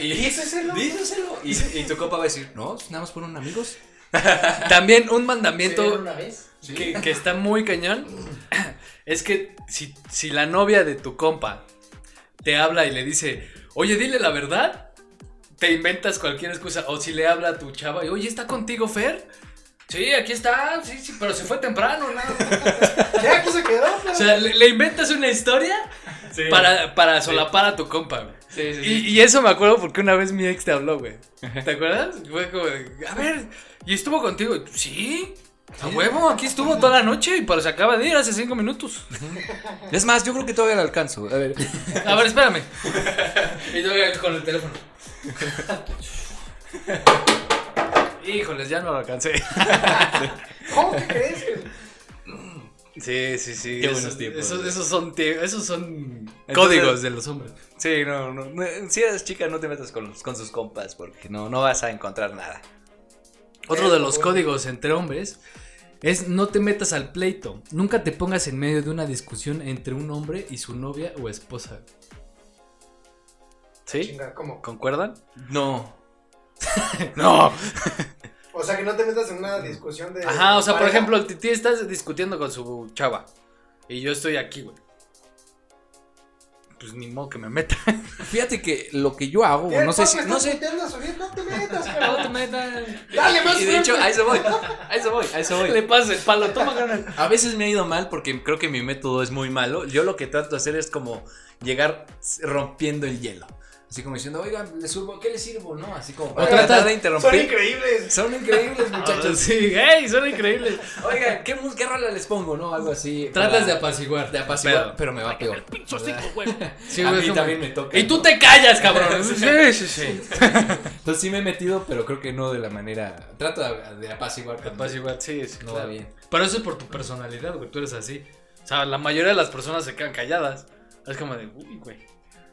Speaker 4: Y
Speaker 3: Díselo.
Speaker 4: díselo. Y, y tu compa va a decir, no, nada más fueron amigos.
Speaker 1: También un
Speaker 5: ¿Se vieron
Speaker 1: mandamiento
Speaker 5: una vez?
Speaker 1: que, que está muy cañón es que si, si la novia de tu compa te habla y le dice, oye, dile la verdad, te inventas cualquier excusa. O si le habla a tu chava y, oye, ¿está contigo Fer? Sí, aquí está, sí, sí, pero se fue temprano, ¿no?
Speaker 3: Ya que se quedó, pero-
Speaker 1: O sea, le, le inventas una historia para, para solapar a tu compa, güey.
Speaker 4: Sí, sí,
Speaker 1: Y, y eso me acuerdo porque una vez mi ex te habló, güey. ¿Te acuerdas? Fue como, a ver, ¿y estuvo contigo? Sí. A huevo, aquí estuvo toda la noche y pero se acaba de ir hace cinco minutos.
Speaker 4: Es más, yo creo que todavía lo alcanzo. A ver.
Speaker 1: A ver, espérame. Y yo con el teléfono. Híjoles, ya no lo alcancé.
Speaker 3: ¿Cómo que crees?
Speaker 1: Sí, sí, sí.
Speaker 4: Qué
Speaker 1: Esos-
Speaker 4: buenos tiempos,
Speaker 1: Esos, esos son, esos son
Speaker 4: Entonces-
Speaker 1: códigos de los hombres.
Speaker 4: Sí, no, no, no, Si eres chica, no te metas con, los- con sus compas porque no, no vas a encontrar nada.
Speaker 1: Otro de los códigos entre hombres es no te metas al pleito. Nunca te pongas en medio de una discusión entre un hombre y su novia o esposa. ¿Sí?
Speaker 3: Chinga, ¿cómo?
Speaker 1: ¿Concuerdan?
Speaker 4: No.
Speaker 1: No.
Speaker 3: O sea, que no te metas en una discusión de.
Speaker 1: Ajá, o sea, por ejemplo, el tití está discutiendo con su chava. Y yo estoy aquí, güey. Pues ni modo que me meta.
Speaker 4: Fíjate que lo que yo hago,
Speaker 3: ¿Qué,
Speaker 4: no sé si. No sé.
Speaker 3: No te metas,
Speaker 1: No te metas.
Speaker 3: Dale más
Speaker 4: Y de hecho,
Speaker 3: fuerte.
Speaker 4: a eso voy. A eso voy, a eso voy.
Speaker 1: Le pasas el palo, toma carnal.
Speaker 4: A veces me ha ido mal porque creo que mi método es muy malo. Yo lo que trato de hacer es como llegar rompiendo el hielo. Así como diciendo, oigan, ¿le sirvo? ¿qué le sirvo? No, así como para tratar de
Speaker 3: Son
Speaker 4: interrumpir.
Speaker 3: increíbles.
Speaker 4: Son increíbles, muchachos.
Speaker 1: Sí, hey, son increíbles.
Speaker 4: Oigan, ¿qué, qué rola les pongo? ¿No? Algo así.
Speaker 1: Tratas
Speaker 4: para-
Speaker 1: de apaciguar.
Speaker 4: de apaciguar,
Speaker 1: Pero-
Speaker 4: pero, me va peor.
Speaker 1: Sí,
Speaker 4: a
Speaker 1: güey,
Speaker 4: mí
Speaker 1: como-
Speaker 4: también me toca.
Speaker 1: Y tú te callas, cabrón. Sí, sí, sí.
Speaker 4: Entonces sí me he metido, pero creo que no de la manera. Trato de, de apaciguar. cuando
Speaker 1: Apaciguar, sí, sí.
Speaker 4: No
Speaker 1: claro.
Speaker 4: va bien.
Speaker 1: Pero eso es por tu personalidad, güey. Tú eres así. O sea, la mayoría de las personas se quedan calladas. Es como de, uy, güey.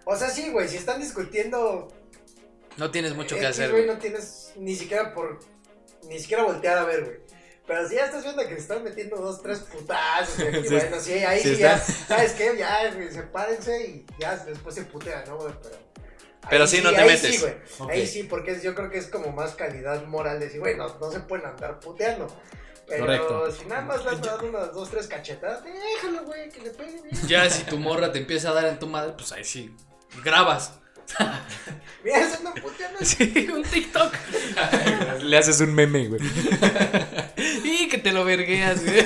Speaker 3: O sea, sí, güey, si están discutiendo.
Speaker 1: No tienes mucho que hacer,
Speaker 3: güey.
Speaker 1: güey.
Speaker 3: No tienes ni siquiera por. Ni siquiera voltear a ver, güey. Pero si ya estás viendo que se están metiendo dos, tres putazos, güey, y
Speaker 4: Sí.
Speaker 3: bueno, sí, ahí
Speaker 4: Sí
Speaker 3: ya.
Speaker 4: está.
Speaker 3: ¿Sabes qué? Ya, güey, sepárense y ya después se putean, ¿no, güey? Pero.
Speaker 4: Pero sí, no te
Speaker 3: ahí
Speaker 4: metes.
Speaker 3: Sí, güey. Ahí sí, porque es- yo creo que es como más calidad moral decir, güey, no, no se pueden andar puteando. Pero
Speaker 4: Correcto.
Speaker 3: si nada más le has dado unas dos, tres cachetadas, déjalo, güey, que le pegue bien.
Speaker 1: Ya si tu morra te empieza a dar en tu madre, pues ahí sí. Grabas.
Speaker 3: Mira.
Speaker 1: Sí, un TikTok.
Speaker 4: Le haces un meme, güey.
Speaker 1: Y que te lo vergueas, güey.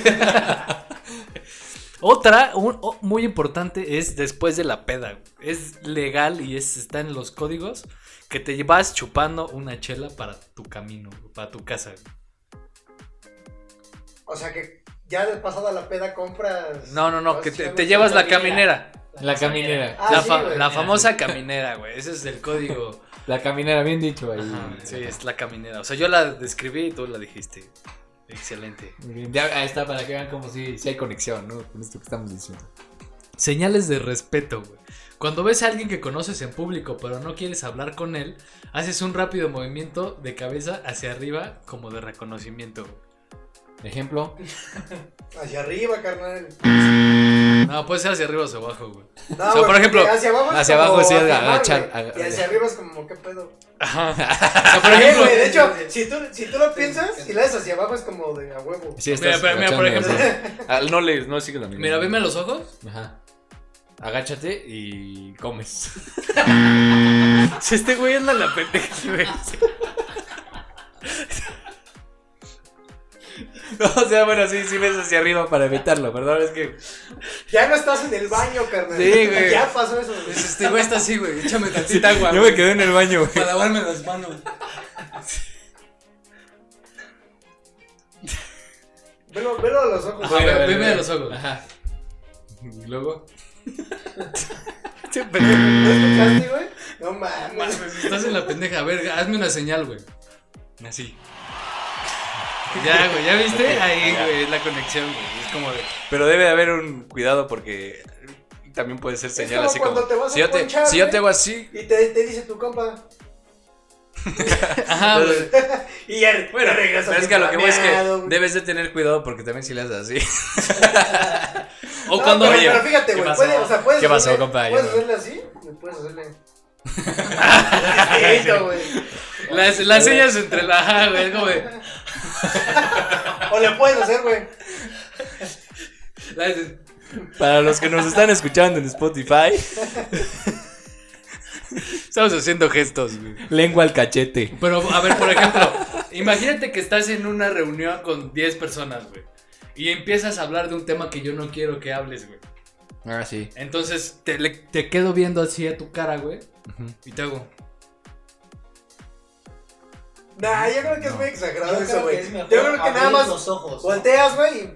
Speaker 1: Otra, un- muy importante, es después de la peda. güey. Es legal y es, está en los códigos que te vas chupando una chela para tu camino, güey, para tu casa. güey.
Speaker 3: O sea que ya de pasada la peda compras.
Speaker 1: No, no, no, que te llevas la
Speaker 5: caminera.
Speaker 4: La caminera.
Speaker 3: Ah,
Speaker 1: la,
Speaker 3: sí,
Speaker 1: fa-
Speaker 3: güey.
Speaker 1: la famosa caminera, güey. Ese es el código.
Speaker 4: La caminera, bien dicho ahí.
Speaker 1: Ajá, sí, es la caminera. O sea, yo la describí y tú la dijiste. Excelente.
Speaker 4: Ya ahí está para que vean como si, si hay conexión, ¿no? Con esto que estamos diciendo.
Speaker 1: Señales de respeto, güey. Cuando ves a alguien que conoces en público pero no quieres hablar con él, haces un rápido movimiento de cabeza hacia arriba como de reconocimiento.
Speaker 4: Ejemplo.
Speaker 3: Hacia arriba, carnal.
Speaker 1: No, puede ser hacia arriba o hacia abajo, güey.
Speaker 3: No,
Speaker 1: sea,
Speaker 3: güey,
Speaker 1: por ejemplo,
Speaker 3: hacia abajo es
Speaker 4: hacia
Speaker 3: como
Speaker 4: abajo sí agachar-
Speaker 3: Y hacia arriba es como, ¿qué pedo?
Speaker 1: Ajá. O sea, por ejemplo,
Speaker 3: güey, de hecho, si tú, si tú lo piensas, si la haces hacia abajo es como de a huevo.
Speaker 4: Sí,
Speaker 1: Mira,
Speaker 4: estás
Speaker 1: mira, por ejemplo.
Speaker 4: sí. Ah, no le, no sigue la misma.
Speaker 1: mira, veme a los ojos.
Speaker 4: Ajá. Agáchate y comes.
Speaker 1: Si este güey anda en la pendeja, güey.
Speaker 4: o sea, bueno, sí, sí ves hacia arriba para evitarlo, perdón, es que.
Speaker 3: Ya no estás en el baño, carnal.
Speaker 1: Sí, güey.
Speaker 3: Ya pasó eso. güey.
Speaker 1: Este güey está así, güey. Échame tantita agua.
Speaker 4: Yo me quedé en el baño, güey.
Speaker 1: Para lavarme las manos.
Speaker 3: Velo, velo a los ojos.
Speaker 1: Ajá, ve- veme a los ojos.
Speaker 4: Ajá. Y luego.
Speaker 3: ¿No escuchaste, güey? No mames.
Speaker 1: Mames, Estás en la pendeja. A ver, hazme una señal, güey.
Speaker 4: Así.
Speaker 1: Ya, güey, ¿ya viste? Ahí,
Speaker 4: ya.
Speaker 1: güey, es la conexión, güey. Es como de.
Speaker 4: Pero debe de haber un cuidado porque también puede ser señal
Speaker 3: como
Speaker 4: así como.
Speaker 3: cuando te vas a
Speaker 4: si, yo te,
Speaker 3: ponchar,
Speaker 4: si yo te hago así.
Speaker 3: Y te, te dice tu compa.
Speaker 1: Ajá, güey.
Speaker 3: Y ya
Speaker 4: Bueno,
Speaker 3: regresas
Speaker 4: pero es que a lo que voy es que debes de tener cuidado porque también si le haces así.
Speaker 1: O
Speaker 3: No,
Speaker 1: cuando.
Speaker 3: pero,
Speaker 4: Oye,
Speaker 3: pero fíjate,
Speaker 4: ¿qué
Speaker 3: güey. o sea, puedes
Speaker 4: ¿Qué pasó,
Speaker 3: hacerle-
Speaker 4: compa?
Speaker 3: Puedes hacerle así y puedes hacerle. Distinto, güey.
Speaker 1: Las, las señas entre la. Güey. Es como de.
Speaker 3: O le puedes hacer, güey.
Speaker 4: Para los que nos están escuchando en Spotify,
Speaker 1: Estamos haciendo gestos, güey.
Speaker 4: lengua al cachete.
Speaker 1: Pero, a ver, por ejemplo, imagínate que estás en una reunión con 10 personas, güey. Y empiezas a hablar de un tema que yo no quiero que hables, güey.
Speaker 4: Ah, sí.
Speaker 1: Entonces te, le- te quedo viendo así a tu cara, güey. Y te hago.
Speaker 3: Nah, yo creo que es muy exagerado
Speaker 5: Yo
Speaker 3: eso, güey. Yo creo que nada más
Speaker 5: los ojos.
Speaker 3: volteas, güey,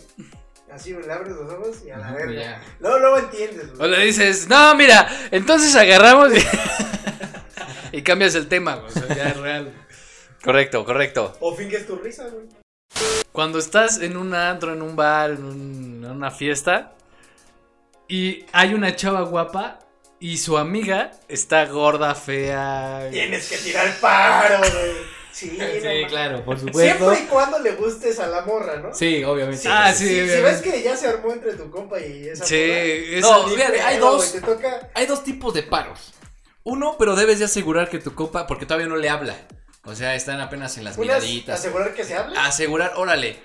Speaker 3: y así, güey, le abres los ojos y a la verga.
Speaker 4: ya.
Speaker 3: Luego, luego entiendes,
Speaker 1: O
Speaker 3: güey.
Speaker 1: le dices, no, mira, entonces agarramos y, y cambias el tema, güey. O sea, ya es real.
Speaker 4: Correcto, correcto.
Speaker 3: O finges tu risa, güey.
Speaker 1: Cuando estás en un antro, en un bar, en, un- en una fiesta y hay una chava guapa y su amiga está gorda, fea.
Speaker 3: Tienes que tirar paro, güey. Sí,
Speaker 4: Sí, claro, por supuesto.
Speaker 3: Siempre y cuando le gustes a la morra, ¿no?
Speaker 4: Sí, obviamente.
Speaker 1: Ah, sí,
Speaker 3: Si, si ves que ya se armó entre tu compa y esa
Speaker 1: Sí,
Speaker 3: morra,
Speaker 4: No, fíjate, hay dos.
Speaker 3: Te toca.
Speaker 4: Hay dos tipos de paros. Uno, pero debes de asegurar que tu compa, porque todavía no le habla. O sea, están apenas en las
Speaker 3: Unas,
Speaker 4: miraditas.
Speaker 3: asegurar que se hable.
Speaker 4: Asegurar, órale,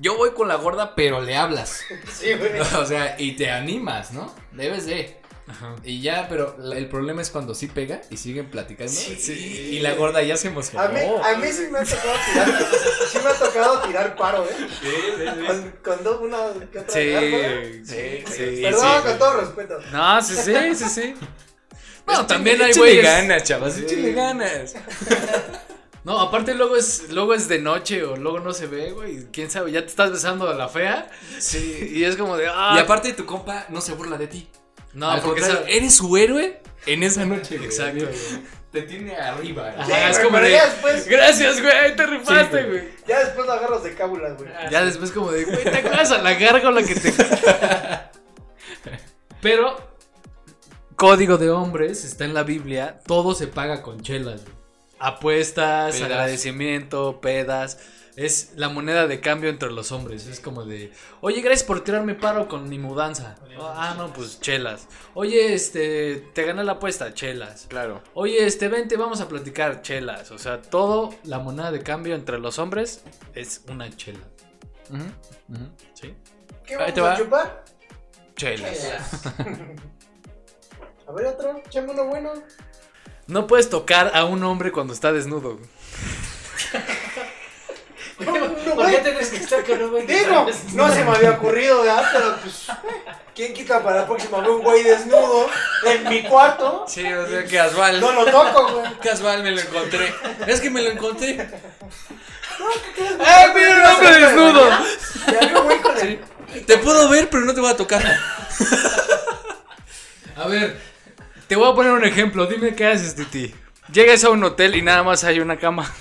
Speaker 4: yo voy con la gorda, pero le hablas.
Speaker 3: Sí, güey.
Speaker 4: O sea, y te animas, ¿no? Debes de.
Speaker 1: Ajá.
Speaker 4: Y ya, pero la- el problema es cuando sí pega y siguen platicando.
Speaker 3: Sí.
Speaker 4: Y la gorda ya se emocionó.
Speaker 3: A mí, a mí sí me ha tocado tirar, sí me ha tocado tirar paro, ¿eh?
Speaker 4: Sí, sí, sí.
Speaker 3: Con, con dos, una que otra
Speaker 1: Sí,
Speaker 3: gárgola.
Speaker 1: sí,
Speaker 4: sí,
Speaker 1: sí.
Speaker 3: Perdón,
Speaker 1: sí.
Speaker 3: con todo respeto.
Speaker 1: No, sí, sí, sí, sí. No, también hay güeyes.
Speaker 4: ganas, chavas,
Speaker 1: Sí.
Speaker 4: échale ganas.
Speaker 1: No, aparte luego es, luego es de noche o luego no se ve, güey. Quién sabe, ya te estás besando a la fea. Sí, y es como de. Ah,
Speaker 4: Y aparte tu compa no se burla de ti.
Speaker 1: No,
Speaker 4: Al
Speaker 1: porque
Speaker 4: contrario,
Speaker 1: esa-
Speaker 4: eres su héroe en esa noche. güey.
Speaker 1: Exacto.
Speaker 4: Te tiene arriba.
Speaker 1: Ajá,
Speaker 3: Sí,
Speaker 1: es
Speaker 3: güey,
Speaker 1: como
Speaker 3: pero
Speaker 1: de.
Speaker 3: ya después-
Speaker 1: Gracias, güey, te rifaste,
Speaker 4: güey.
Speaker 1: güey.
Speaker 3: Ya después lo agarras de cábulas, güey.
Speaker 1: Ya después como de, güey, te acuerdas a la gárgola que te... Pero código de hombres está en la Biblia, todo se paga con chelas. güey. Apuestas,
Speaker 4: Pedas.
Speaker 1: agradecimiento, pedas. Es la moneda de cambio entre los hombres. Es como de, oye, gracias por tirarme paro con mi mudanza. Ah, no, pues chelas. Oye, este, te gané la apuesta, chelas.
Speaker 4: Claro.
Speaker 1: Oye, este, vente, vamos a platicar, chelas. O sea, todo, la moneda de cambio entre los hombres es una chela. ¿Sí?
Speaker 3: ¿Qué vamos
Speaker 4: te va.
Speaker 3: a chupar?
Speaker 4: Chelas.
Speaker 3: A ver otro, echame uno bueno.
Speaker 1: No puedes tocar a un hombre cuando está desnudo.
Speaker 3: No, no,
Speaker 5: ¿Por qué tienes que estar con un güey que
Speaker 3: Digo, no se me había ocurrido, ¿verdad? Pero pues, ¿quién quita para la próxima ver un güey desnudo en mi cuarto?
Speaker 4: Sí, o sea, casual.
Speaker 3: No lo toco, güey.
Speaker 4: Casual me lo encontré. Es que me lo encontré.
Speaker 1: ¡Eh, mira un hombre desnudo!
Speaker 3: Ya vi un güey con el...
Speaker 4: Te puedo ver, pero no te voy a tocar.
Speaker 1: A ver, te voy a poner un ejemplo. Dime qué haces, Titi. Llegas a un hotel y nada más hay una cama.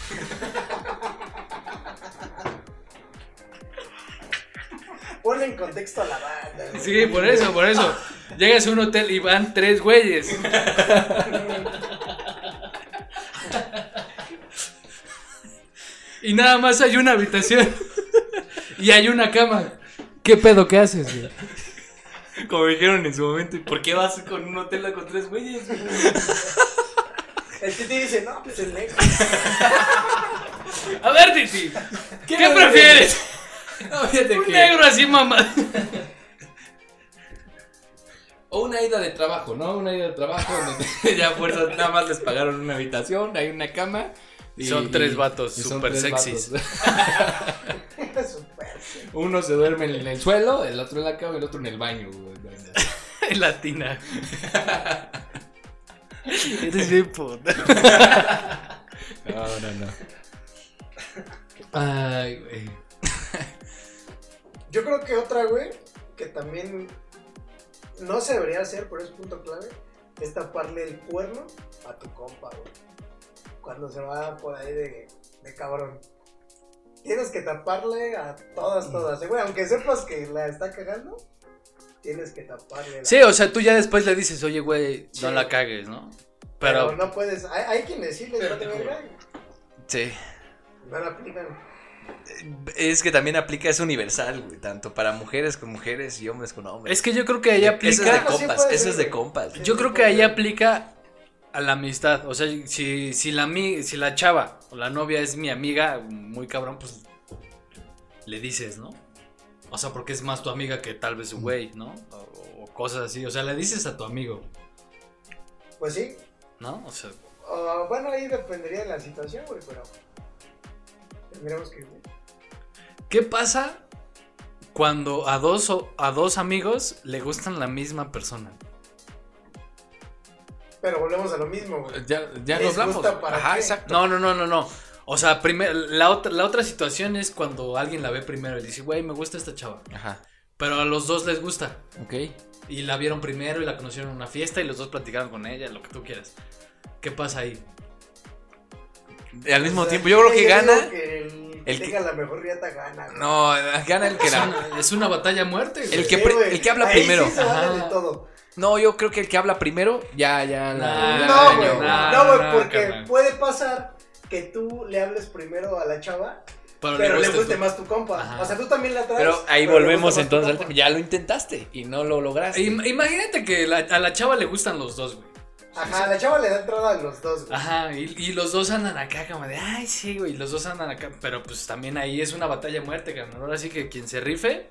Speaker 3: Ponle en contexto a la banda. güey.
Speaker 1: Sí, por eso, por eso. Llegas a un hotel y van tres güeyes. Y nada más hay una habitación. Y hay una cama. ¿Qué pedo qué haces, güey?
Speaker 4: Como dijeron en su momento, ¿y por qué vas con un hotel con tres güeyes?
Speaker 3: El titi dice, no, pues el negro.
Speaker 1: A ver, Titi. ¿Qué, prefieres?
Speaker 4: No, fíjate
Speaker 1: Un
Speaker 4: que.
Speaker 1: negro así, mamá.
Speaker 4: O una ida de trabajo, ¿no? Una ida de trabajo donde ya fuerza nada más les pagaron una habitación, hay una cama.
Speaker 1: Y son tres vatos súper sexys.
Speaker 4: vatos. Uno se duerme en el suelo, el otro en la cama y el otro en el baño. güey.
Speaker 1: Latina. Eres bien puta.
Speaker 4: No, no, no.
Speaker 1: Ay, güey.
Speaker 3: Yo creo que otra, güey, que también no se debería hacer, pero es punto clave, es taparle el cuerno a tu compa, güey. Cuando se va por ahí de, de cabrón. Tienes que taparle a todas, todas, eh, güey. Aunque sepas que la está cagando, tienes que taparle. la-
Speaker 1: Sí, o sea, tú ya después le dices, oye, güey, no la cagues, ¿no?
Speaker 3: pero,
Speaker 1: Pero,
Speaker 3: no puedes. Hay, hay quienes sí les
Speaker 5: te
Speaker 3: verga,
Speaker 4: Sí.
Speaker 3: No la aplican.
Speaker 4: Es que también aplica, es universal, güey. Tanto para mujeres con mujeres y hombres con hombres.
Speaker 1: es que yo creo que ahí
Speaker 4: Eso es de
Speaker 1: aplica,
Speaker 3: Sí,
Speaker 4: compas, eso es de compas.
Speaker 1: yo creo que ahí aplica a la amistad. O sea, si, si, la, si la chava o la novia es mi amiga, muy cabrón, pues le dices, ¿no? O sea, porque es más tu amiga que tal vez su güey, ¿no? O, o cosas así. O sea, le dices a tu amigo,
Speaker 3: Pues sí.
Speaker 1: ¿no? O sea,
Speaker 3: Ah, bueno, ahí dependería de la situación, güey, pero. Tendríamos que.
Speaker 1: ¿Qué pasa cuando a dos, o- a dos amigos le gustan la misma persona?
Speaker 3: Pero volvemos a lo mismo, güey.
Speaker 4: Ya, ya
Speaker 3: ¿Les
Speaker 4: lo hablamos.
Speaker 3: gusta para
Speaker 4: Ajá,
Speaker 3: qué?
Speaker 4: exacto.
Speaker 1: No, no, no, no, no. O sea, primer, la, otra, la otra situación es cuando alguien la ve primero y dice, güey, me gusta esta chava.
Speaker 4: Ajá.
Speaker 1: Pero a los dos les gusta.
Speaker 4: Ok.
Speaker 1: Y la vieron primero y la conocieron en una fiesta y los dos platicaron con ella, lo que tú quieras. ¿Qué pasa ahí?
Speaker 4: Al mismo
Speaker 3: O sea,
Speaker 4: tiempo, yo creo que gana.
Speaker 3: que el,
Speaker 4: el
Speaker 3: que- tenga la mejor riata gana. güey.
Speaker 4: No, gana el que
Speaker 1: Es
Speaker 4: la.
Speaker 1: una, es una batalla a muerte, güey.
Speaker 4: El que
Speaker 3: Sí,
Speaker 4: pre-
Speaker 3: güey.
Speaker 4: el que habla
Speaker 3: Ahí
Speaker 4: primero.
Speaker 3: Sí se vale
Speaker 1: Ajá.
Speaker 3: de todo.
Speaker 4: No, yo creo que el que habla primero, ya, ya.
Speaker 1: Nah,
Speaker 3: No,
Speaker 4: la
Speaker 3: güey.
Speaker 1: nah.
Speaker 3: No, güey, porque
Speaker 1: carnal.
Speaker 3: puede pasar que tú le hables primero a la chava,
Speaker 1: Pero,
Speaker 3: pero le
Speaker 1: gusta
Speaker 3: guste
Speaker 1: tu-
Speaker 3: más tu compa.
Speaker 1: Ajá.
Speaker 3: O sea, tú también la traes.
Speaker 4: Pero ahí
Speaker 3: pero
Speaker 4: volvemos entonces al
Speaker 3: compa.
Speaker 4: tema. Ya lo intentaste y no lo lograste.
Speaker 1: Im- Imagínate que la- a la chava le gustan los dos, güey.
Speaker 3: Ajá, la chava le da entrada a los dos, güey.
Speaker 1: Ajá, y, y los dos andan acá como de, ay, sí, güey, los dos andan acá. Pero pues también ahí es una batalla a muerte, cabrón. Ahora sí que quien se rife,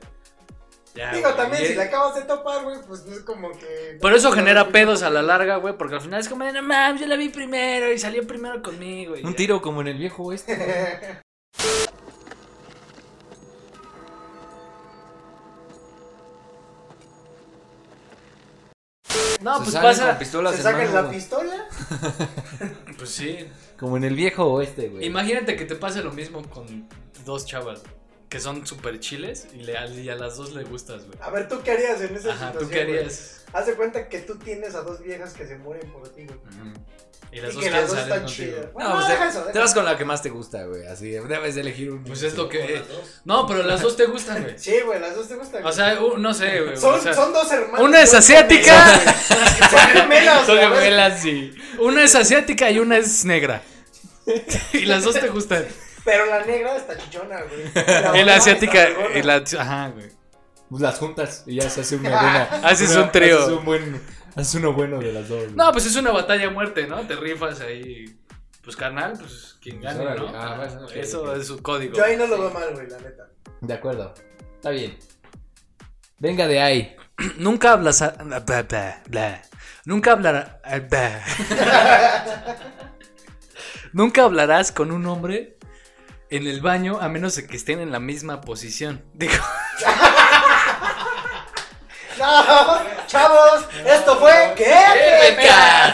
Speaker 1: ya.
Speaker 3: Digo,
Speaker 1: güey,
Speaker 3: también si la acabas de topar, güey, pues no es como que.
Speaker 1: Por eso genera pedos a la larga, güey, porque al final es como de, no mames, yo la vi primero y salió primero conmigo. y
Speaker 4: Un
Speaker 1: ya".
Speaker 4: tiro como en el viejo oeste.
Speaker 1: No,
Speaker 4: Se
Speaker 1: pues
Speaker 4: salen
Speaker 1: pasa.
Speaker 4: con pistolas
Speaker 3: Se sacan la
Speaker 4: güey.
Speaker 3: pistola.
Speaker 1: Pues sí.
Speaker 4: Como en el viejo oeste, güey.
Speaker 1: Imagínate que te pase lo mismo con dos chavas. Que son super chiles y, le- y a las dos le gustas, güey.
Speaker 3: A ver, ¿tú qué harías en esa
Speaker 1: Ajá,
Speaker 3: situación?
Speaker 1: ¿tú qué
Speaker 3: güey?
Speaker 1: harías?
Speaker 3: Haz de cuenta que tú tienes a dos viejas que se mueren por ti, güey.
Speaker 1: Y las
Speaker 3: Y
Speaker 1: dos
Speaker 3: que las dos están chidas.
Speaker 4: No,
Speaker 3: Bueno,
Speaker 4: pues
Speaker 3: deja
Speaker 4: te,
Speaker 3: eso,
Speaker 4: te
Speaker 3: deja
Speaker 4: vas con la que más te gusta, güey. Así, debes de elegir un.
Speaker 1: Pues es lo que...
Speaker 6: dos.
Speaker 1: No, pero las dos te gustan, güey.
Speaker 3: Sí, güey, las dos te gustan.
Speaker 1: O sea, no sé, güey.
Speaker 3: son,
Speaker 1: o sea,
Speaker 3: son dos hermanos.
Speaker 1: una es asiática.
Speaker 3: gemelas, güey. Son gemelas.
Speaker 1: Son
Speaker 3: güey,
Speaker 1: gemelas, sí. Una es asiática y una es negra. Y las dos te gustan.
Speaker 3: Pero la negra está chichona, güey.
Speaker 1: Y
Speaker 3: otra
Speaker 1: la asiática y la... Ajá, güey.
Speaker 4: Pues las juntas y ya se hace una buena.
Speaker 1: Haces
Speaker 4: una-
Speaker 1: un trío.
Speaker 4: Haces un buen. Haces uno bueno de las dos.
Speaker 1: No, pues es una batalla a muerte, ¿no? Te rifas ahí. Pues carnal, pues quien
Speaker 4: Pues,
Speaker 1: gane. ¿no?
Speaker 4: Ah, pues,
Speaker 1: Eso es su código.
Speaker 3: Yo ahí no lo veo mal, güey, la neta.
Speaker 4: De acuerdo. Está bien. Venga de ahí.
Speaker 1: Nunca hablas. a- bla, bla, bla. Nunca hablarás. Nunca hablarás con un hombre en el baño a menos de que estén en la misma posición. Digo,
Speaker 3: No, chavos, esto fue. ¿Qué?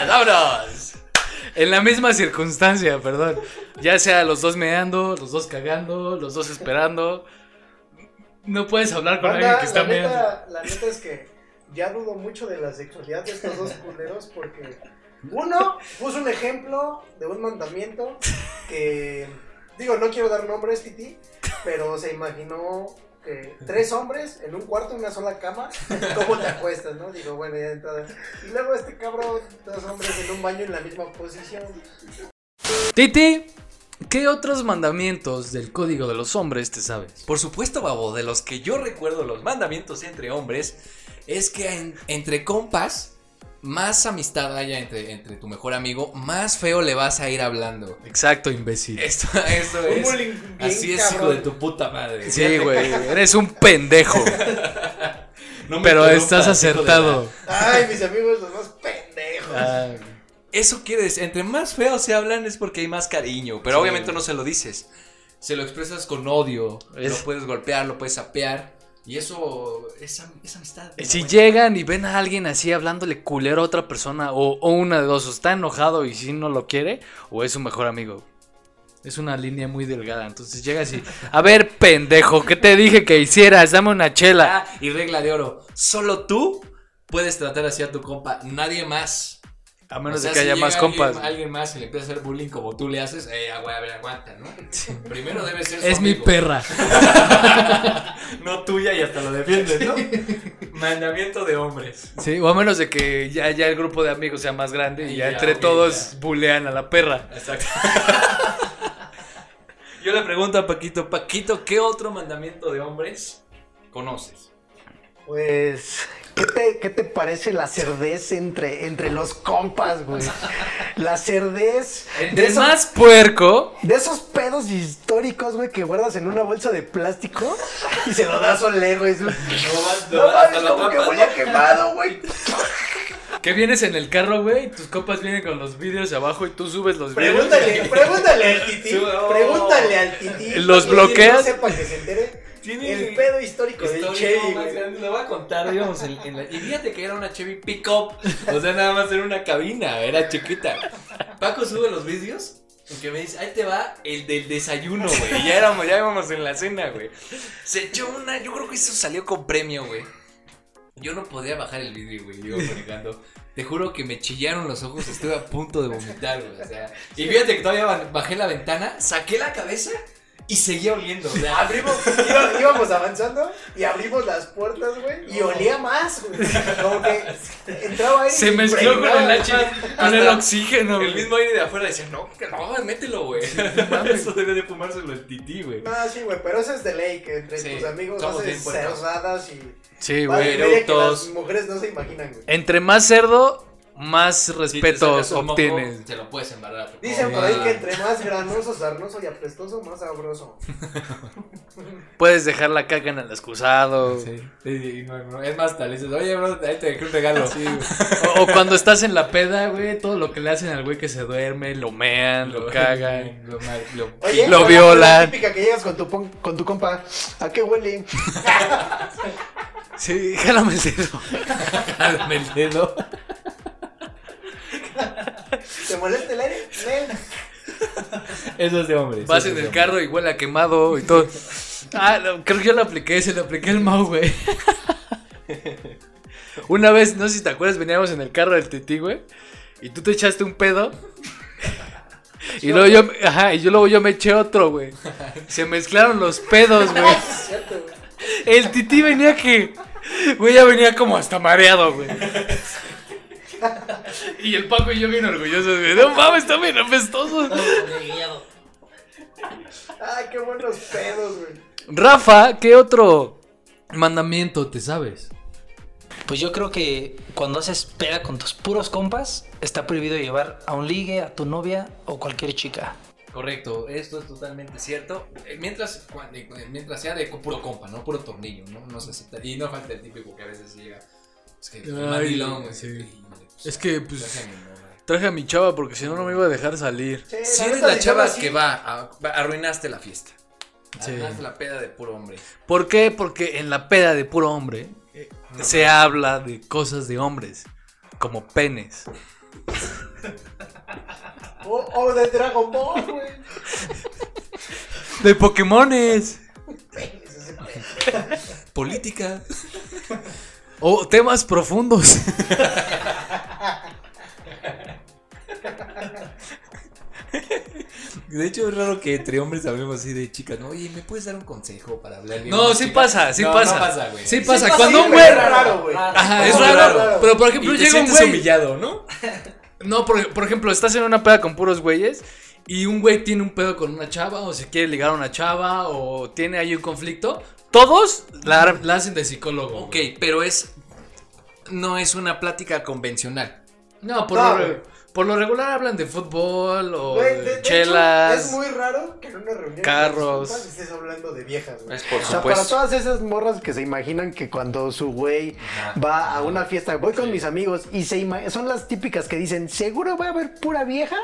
Speaker 1: ¡Vámonos! En la misma circunstancia, perdón. Ya sea los dos meando, los dos cagando, los dos esperando. No puedes hablar con alguien que está
Speaker 3: la,
Speaker 1: meando.
Speaker 3: neta, la neta es que ya dudo mucho de la sexualidad de estos dos culeros porque uno puso un ejemplo de un mandamiento que, digo, no quiero dar nombres, Titi, pero se imaginó que tres hombres en un cuarto, en una sola cama, ¿cómo te acuestas, no? Digo, bueno, ya entrada. Y luego este cabrón, dos hombres en un baño en la misma posición.
Speaker 1: Titi, ¿qué otros mandamientos del código de los hombres te sabes?
Speaker 4: Por supuesto, babo, de los que yo recuerdo los mandamientos entre hombres, es que en- entre compas, más amistad haya entre, entre tu mejor amigo, más feo le vas a ir hablando.
Speaker 1: Exacto, imbécil.
Speaker 4: Esto, eso
Speaker 3: Un
Speaker 4: es.
Speaker 3: bullying bien
Speaker 4: Así es, hijo de tu puta madre.
Speaker 1: Sí, güey, eres un pendejo,
Speaker 4: No me
Speaker 1: pero estás acertado.
Speaker 3: Ay, mis amigos, los más pendejos.
Speaker 1: Ah,
Speaker 4: Eso quiere decir, entre más feos se hablan es porque hay más cariño, pero
Speaker 1: Sí.
Speaker 4: obviamente no se lo dices. Se lo expresas con odio,
Speaker 1: Es-
Speaker 4: lo puedes golpear, lo puedes sapear, y eso es, am- es amistad.
Speaker 1: Si llegan y ven a alguien así hablándole culero a otra persona, o, o una de dos, o está enojado y si no lo quiere, o es su mejor amigo. Es una línea muy delgada. Entonces llegas y. A ver, pendejo, ¿qué te dije que hicieras? Dame una chela.
Speaker 4: Ah, y regla de oro, solo tú puedes tratar así a tu compa, nadie más.
Speaker 1: A menos
Speaker 4: O sea,
Speaker 1: de que
Speaker 4: si
Speaker 1: haya más
Speaker 4: alguien-
Speaker 1: compas.
Speaker 4: Alguien, más y le empieza a hacer bullying como tú le haces, eh, güey, a ver, aguanta, ¿no? Primero debe ser su
Speaker 1: Es mi perra.
Speaker 4: No tuya y hasta lo defiendes, ¿no? Mandamiento de hombres.
Speaker 1: Sí, o a menos de que ya, ya el grupo de amigos sea más grande y
Speaker 4: Y
Speaker 1: ya,
Speaker 4: ya,
Speaker 1: entre todos
Speaker 4: ya.
Speaker 1: bulean a la perra.
Speaker 4: Exacto. Yo le pregunto a Paquito, Paquito, ¿qué otro mandamiento de hombres conoces?
Speaker 3: Pues, ¿qué te, qué te parece la cerdez entre, entre los compas, güey? La cerdez. De esos,
Speaker 1: más puerco.
Speaker 3: de esos pedos históricos, güey, que guardas en una bolsa de plástico y se lo das a oler, güey. No mames, como que huele a quemado, güey.
Speaker 1: Que vienes en el carro, güey, y tus copas vienen con los vídeos abajo y tú subes los vídeos.
Speaker 3: Pregúntale, pregúntale al tití. Pregúntale al tití.
Speaker 1: ¿Los
Speaker 3: que
Speaker 1: bloqueas?
Speaker 3: No sepa que se entere. El pedo histórico del
Speaker 4: Historia
Speaker 3: Chevy,
Speaker 4: más
Speaker 3: güey.
Speaker 4: grande, lo voy a contar, digamos, en, en la- y fíjate que era una Chevy Pickup, o sea, nada más era una cabina, era chiquita. Paco sube los vídeos, y que me dice, ahí te va el del desayuno, güey, y ya éramos, ya íbamos en la cena, güey. Se echó una, yo creo que eso salió con premio, güey. Yo no podía bajar el vídeo, güey, yo iba manejando. Te juro que me chillaron los ojos, estuve a punto de vomitar, güey, o sea. Y fíjate que todavía ba- bajé la ventana, saqué la cabeza y seguía oliendo, o sea.
Speaker 3: Abrimos, iba- íbamos avanzando y abrimos las puertas, güey, y olía más, güey. Como que entraba ahí.
Speaker 1: Se mezcló con el H, con el oxígeno,
Speaker 4: El
Speaker 1: güey.
Speaker 4: mismo aire de afuera decía, no, que no, mételo, güey. Eso debe de fumárselo el tití, güey.
Speaker 3: No, sí, güey, pero eso es de ley, que entre
Speaker 4: Sí,
Speaker 3: tus amigos haces cerradas y...
Speaker 1: Sí, güey.
Speaker 3: que las mujeres no se imaginan, güey.
Speaker 1: Entre más cerdo, más
Speaker 4: Si sacas un moco,
Speaker 1: obtienes.
Speaker 4: Te lo puedes embarrar.
Speaker 3: Dicen por ahí que entre más granoso, sarnoso y apestoso, más sabroso.
Speaker 1: Puedes dejar la caca en el excusado.
Speaker 4: Sí, sí, sí, no, no, es más, tal, dices, oye, bro, ahí te dejé un regalo.
Speaker 1: Sí, o, o cuando estás en la peda, güey, todo lo que le hacen al güey que se duerme, lo mean, lo cagan.
Speaker 4: Lo, lo-
Speaker 3: Oye,
Speaker 1: Lo violan.
Speaker 3: La típica que llegas con tu, pon- con tu compa. ¿A qué huele?
Speaker 1: Sí, jálame el dedo.
Speaker 4: Jálame el dedo.
Speaker 3: ¿Te molesta el aire? Ven.
Speaker 4: Eso es de hombres.
Speaker 1: Vas en el carro y huele a quemado y todo. Ah, no, creo que yo lo apliqué, se lo apliqué el Mau, güey. Una vez, no sé si te acuerdas, veníamos en el carro del tití, güey. Y tú te echaste un pedo. Y luego yo, ajá, y yo luego yo me eché otro, güey. Se mezclaron los pedos, güey.
Speaker 3: Es cierto, güey.
Speaker 1: El tití venía que, güey, ya venía como hasta mareado, güey. Y el Paco y yo bien orgullosos, güey. No mames, está bien apestoso.
Speaker 3: Ay, qué buenos pedos, güey.
Speaker 1: Rafa, ¿qué otro mandamiento te sabes?
Speaker 5: Pues yo creo que cuando haces peda con tus puros compas, está prohibido llevar a un ligue, a tu novia o cualquier chica.
Speaker 4: Correcto, esto es totalmente cierto. Eh, Mientras, cuan- eh, mientras sea de puro compa, no puro tornillo, ¿no? No se acepta. Y no falta el típico que a veces llega. Es que el
Speaker 1: Ay,
Speaker 4: mandilón, güey.
Speaker 1: sí. Es que, pues,
Speaker 4: traje a mi morra.
Speaker 1: Traje a mi chava porque si no, no me iba a dejar salir.
Speaker 3: Sí,
Speaker 4: Si eres la chava
Speaker 3: así,
Speaker 4: que va, a- va- arruinaste la fiesta.
Speaker 1: Sí.
Speaker 4: Arruinaste la peda de puro hombre.
Speaker 1: ¿Por qué? Porque en la peda de puro hombre eh, se habla de cosas de hombres, como penes.
Speaker 3: O, o de Dragon Ball, güey.
Speaker 1: De Pokémones.
Speaker 4: Política.
Speaker 1: O temas profundos.
Speaker 4: De hecho, es raro que entre hombres hablemos así de chicas, ¿no? Oye, ¿me puedes dar un consejo para hablar bien?
Speaker 1: No, sí
Speaker 4: chica?
Speaker 1: pasa, sí
Speaker 4: No,
Speaker 1: pasa.
Speaker 4: No pasa, güey.
Speaker 1: Sí pasa.
Speaker 3: pasa,
Speaker 1: Cuando
Speaker 3: sí,
Speaker 1: un
Speaker 3: güey, es raro, güey.
Speaker 1: Ajá, es raro.
Speaker 3: raro.
Speaker 1: Pero por
Speaker 4: Y
Speaker 1: ejemplo,
Speaker 4: te
Speaker 1: llega un güey.
Speaker 4: humillado, ¿no?
Speaker 1: No, por, por ejemplo, estás en una peda con puros güeyes y un güey tiene un pedo con una chava o se quiere ligar a una chava o tiene ahí un conflicto. Todos la, la hacen de psicólogo.
Speaker 4: Ok,
Speaker 1: güey.
Speaker 4: pero es. No es una plática convencional.
Speaker 1: No, por,
Speaker 3: No,
Speaker 1: lo, re- por lo regular hablan de fútbol o
Speaker 3: Güey,
Speaker 1: de,
Speaker 3: de, de
Speaker 1: chelas.
Speaker 3: hecho, es muy raro que en una reunión
Speaker 1: carros.
Speaker 3: compas estés hablando de viejas, güey.
Speaker 4: Es por
Speaker 3: O sea, para todas esas morras que se imaginan que cuando su güey va a una fiesta, voy con mis amigos y se son las típicas que dicen, ¿seguro va a haber pura vieja?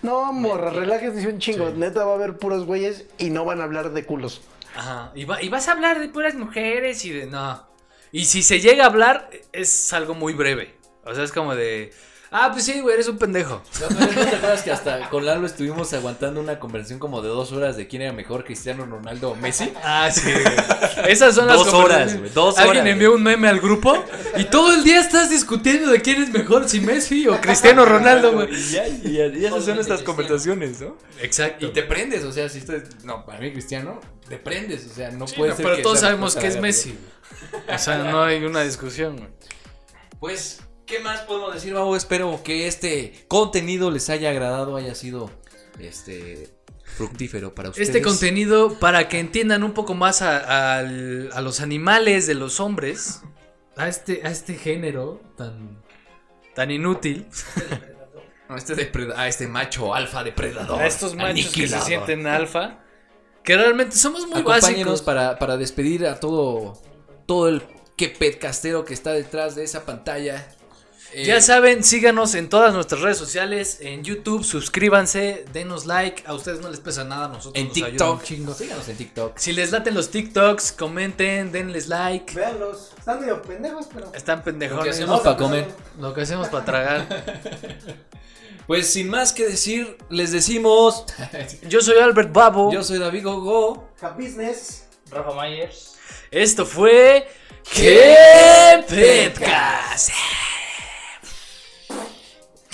Speaker 3: No, morra, relájese un chingo, neta va a haber puros güeyes y no van a hablar de culos.
Speaker 1: Ajá. Y, va- y vas a hablar de puras mujeres y de. No. Y si se llega a hablar, es algo muy breve. O sea, es como de. Ah, pues sí, güey, eres un pendejo.
Speaker 4: ¿No, ¿No te acuerdas que hasta con Lalo estuvimos aguantando una conversación como de dos horas de quién era mejor, Cristiano Ronaldo o Messi?
Speaker 1: Ah, sí. Esas son las
Speaker 4: Dos horas, güey, dos
Speaker 1: Alguien
Speaker 4: horas,
Speaker 1: envió un meme al grupo y todo el día estás discutiendo de quién es mejor, si Messi o Cristiano Ronaldo, güey.
Speaker 4: Y, ya, y, ya- y esas son nuestras conversaciones, ¿no?
Speaker 1: Exacto.
Speaker 4: Y te prendes, o sea, si estás. No, para mí, Cristiano, te prendes, o sea, no
Speaker 1: Sí,
Speaker 4: puede
Speaker 1: no,
Speaker 4: ser.
Speaker 1: pero
Speaker 4: que
Speaker 1: todos sabemos que es Messi. güey. O sea, no hay una discusión, güey.
Speaker 4: Pues, ¿qué más podemos decir, Babo? Espero que este contenido les haya agradado, haya sido este fructífero para ustedes.
Speaker 1: Este contenido, para que entiendan un poco más a, los animales de los hombres, a este, a este género tan, tan inútil,
Speaker 4: Este a este macho alfa depredador.
Speaker 1: a estos machos que se sienten alfa, que realmente somos muy básicos.
Speaker 4: para, para despedir a todo, todo el que petcastero que está detrás de esa pantalla. Eh,
Speaker 1: Ya saben, síganos en todas nuestras redes sociales, en YouTube, suscríbanse, denos like, a ustedes no les pesa nada, a nosotros
Speaker 4: en
Speaker 1: nos
Speaker 4: TikTok.
Speaker 1: chingo.
Speaker 4: Síganos en TikTok.
Speaker 1: Si les laten los TikToks, comenten, denles like.
Speaker 3: Véanlos, están medio pendejos, pero...
Speaker 1: Están
Speaker 4: Lo que
Speaker 1: pendejones.
Speaker 4: hacemos para comer.
Speaker 1: Lo que hacemos para tragar.
Speaker 4: Pues sin más que decir, les decimos.
Speaker 1: Yo soy Albert Babo.
Speaker 4: Yo soy David Gogo.
Speaker 3: Business.
Speaker 5: Rafa Myers.
Speaker 1: Esto fue. ¡Qué Petcast!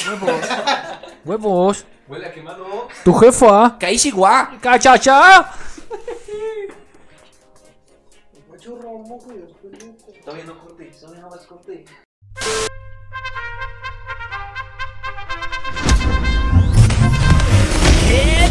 Speaker 1: Huevos. Huevos.
Speaker 4: Huele a quemado.
Speaker 1: Tu jefa.
Speaker 3: Caishi gua. Cachacha.
Speaker 4: Todavía no corte, todavía no vas corte. ¿Qué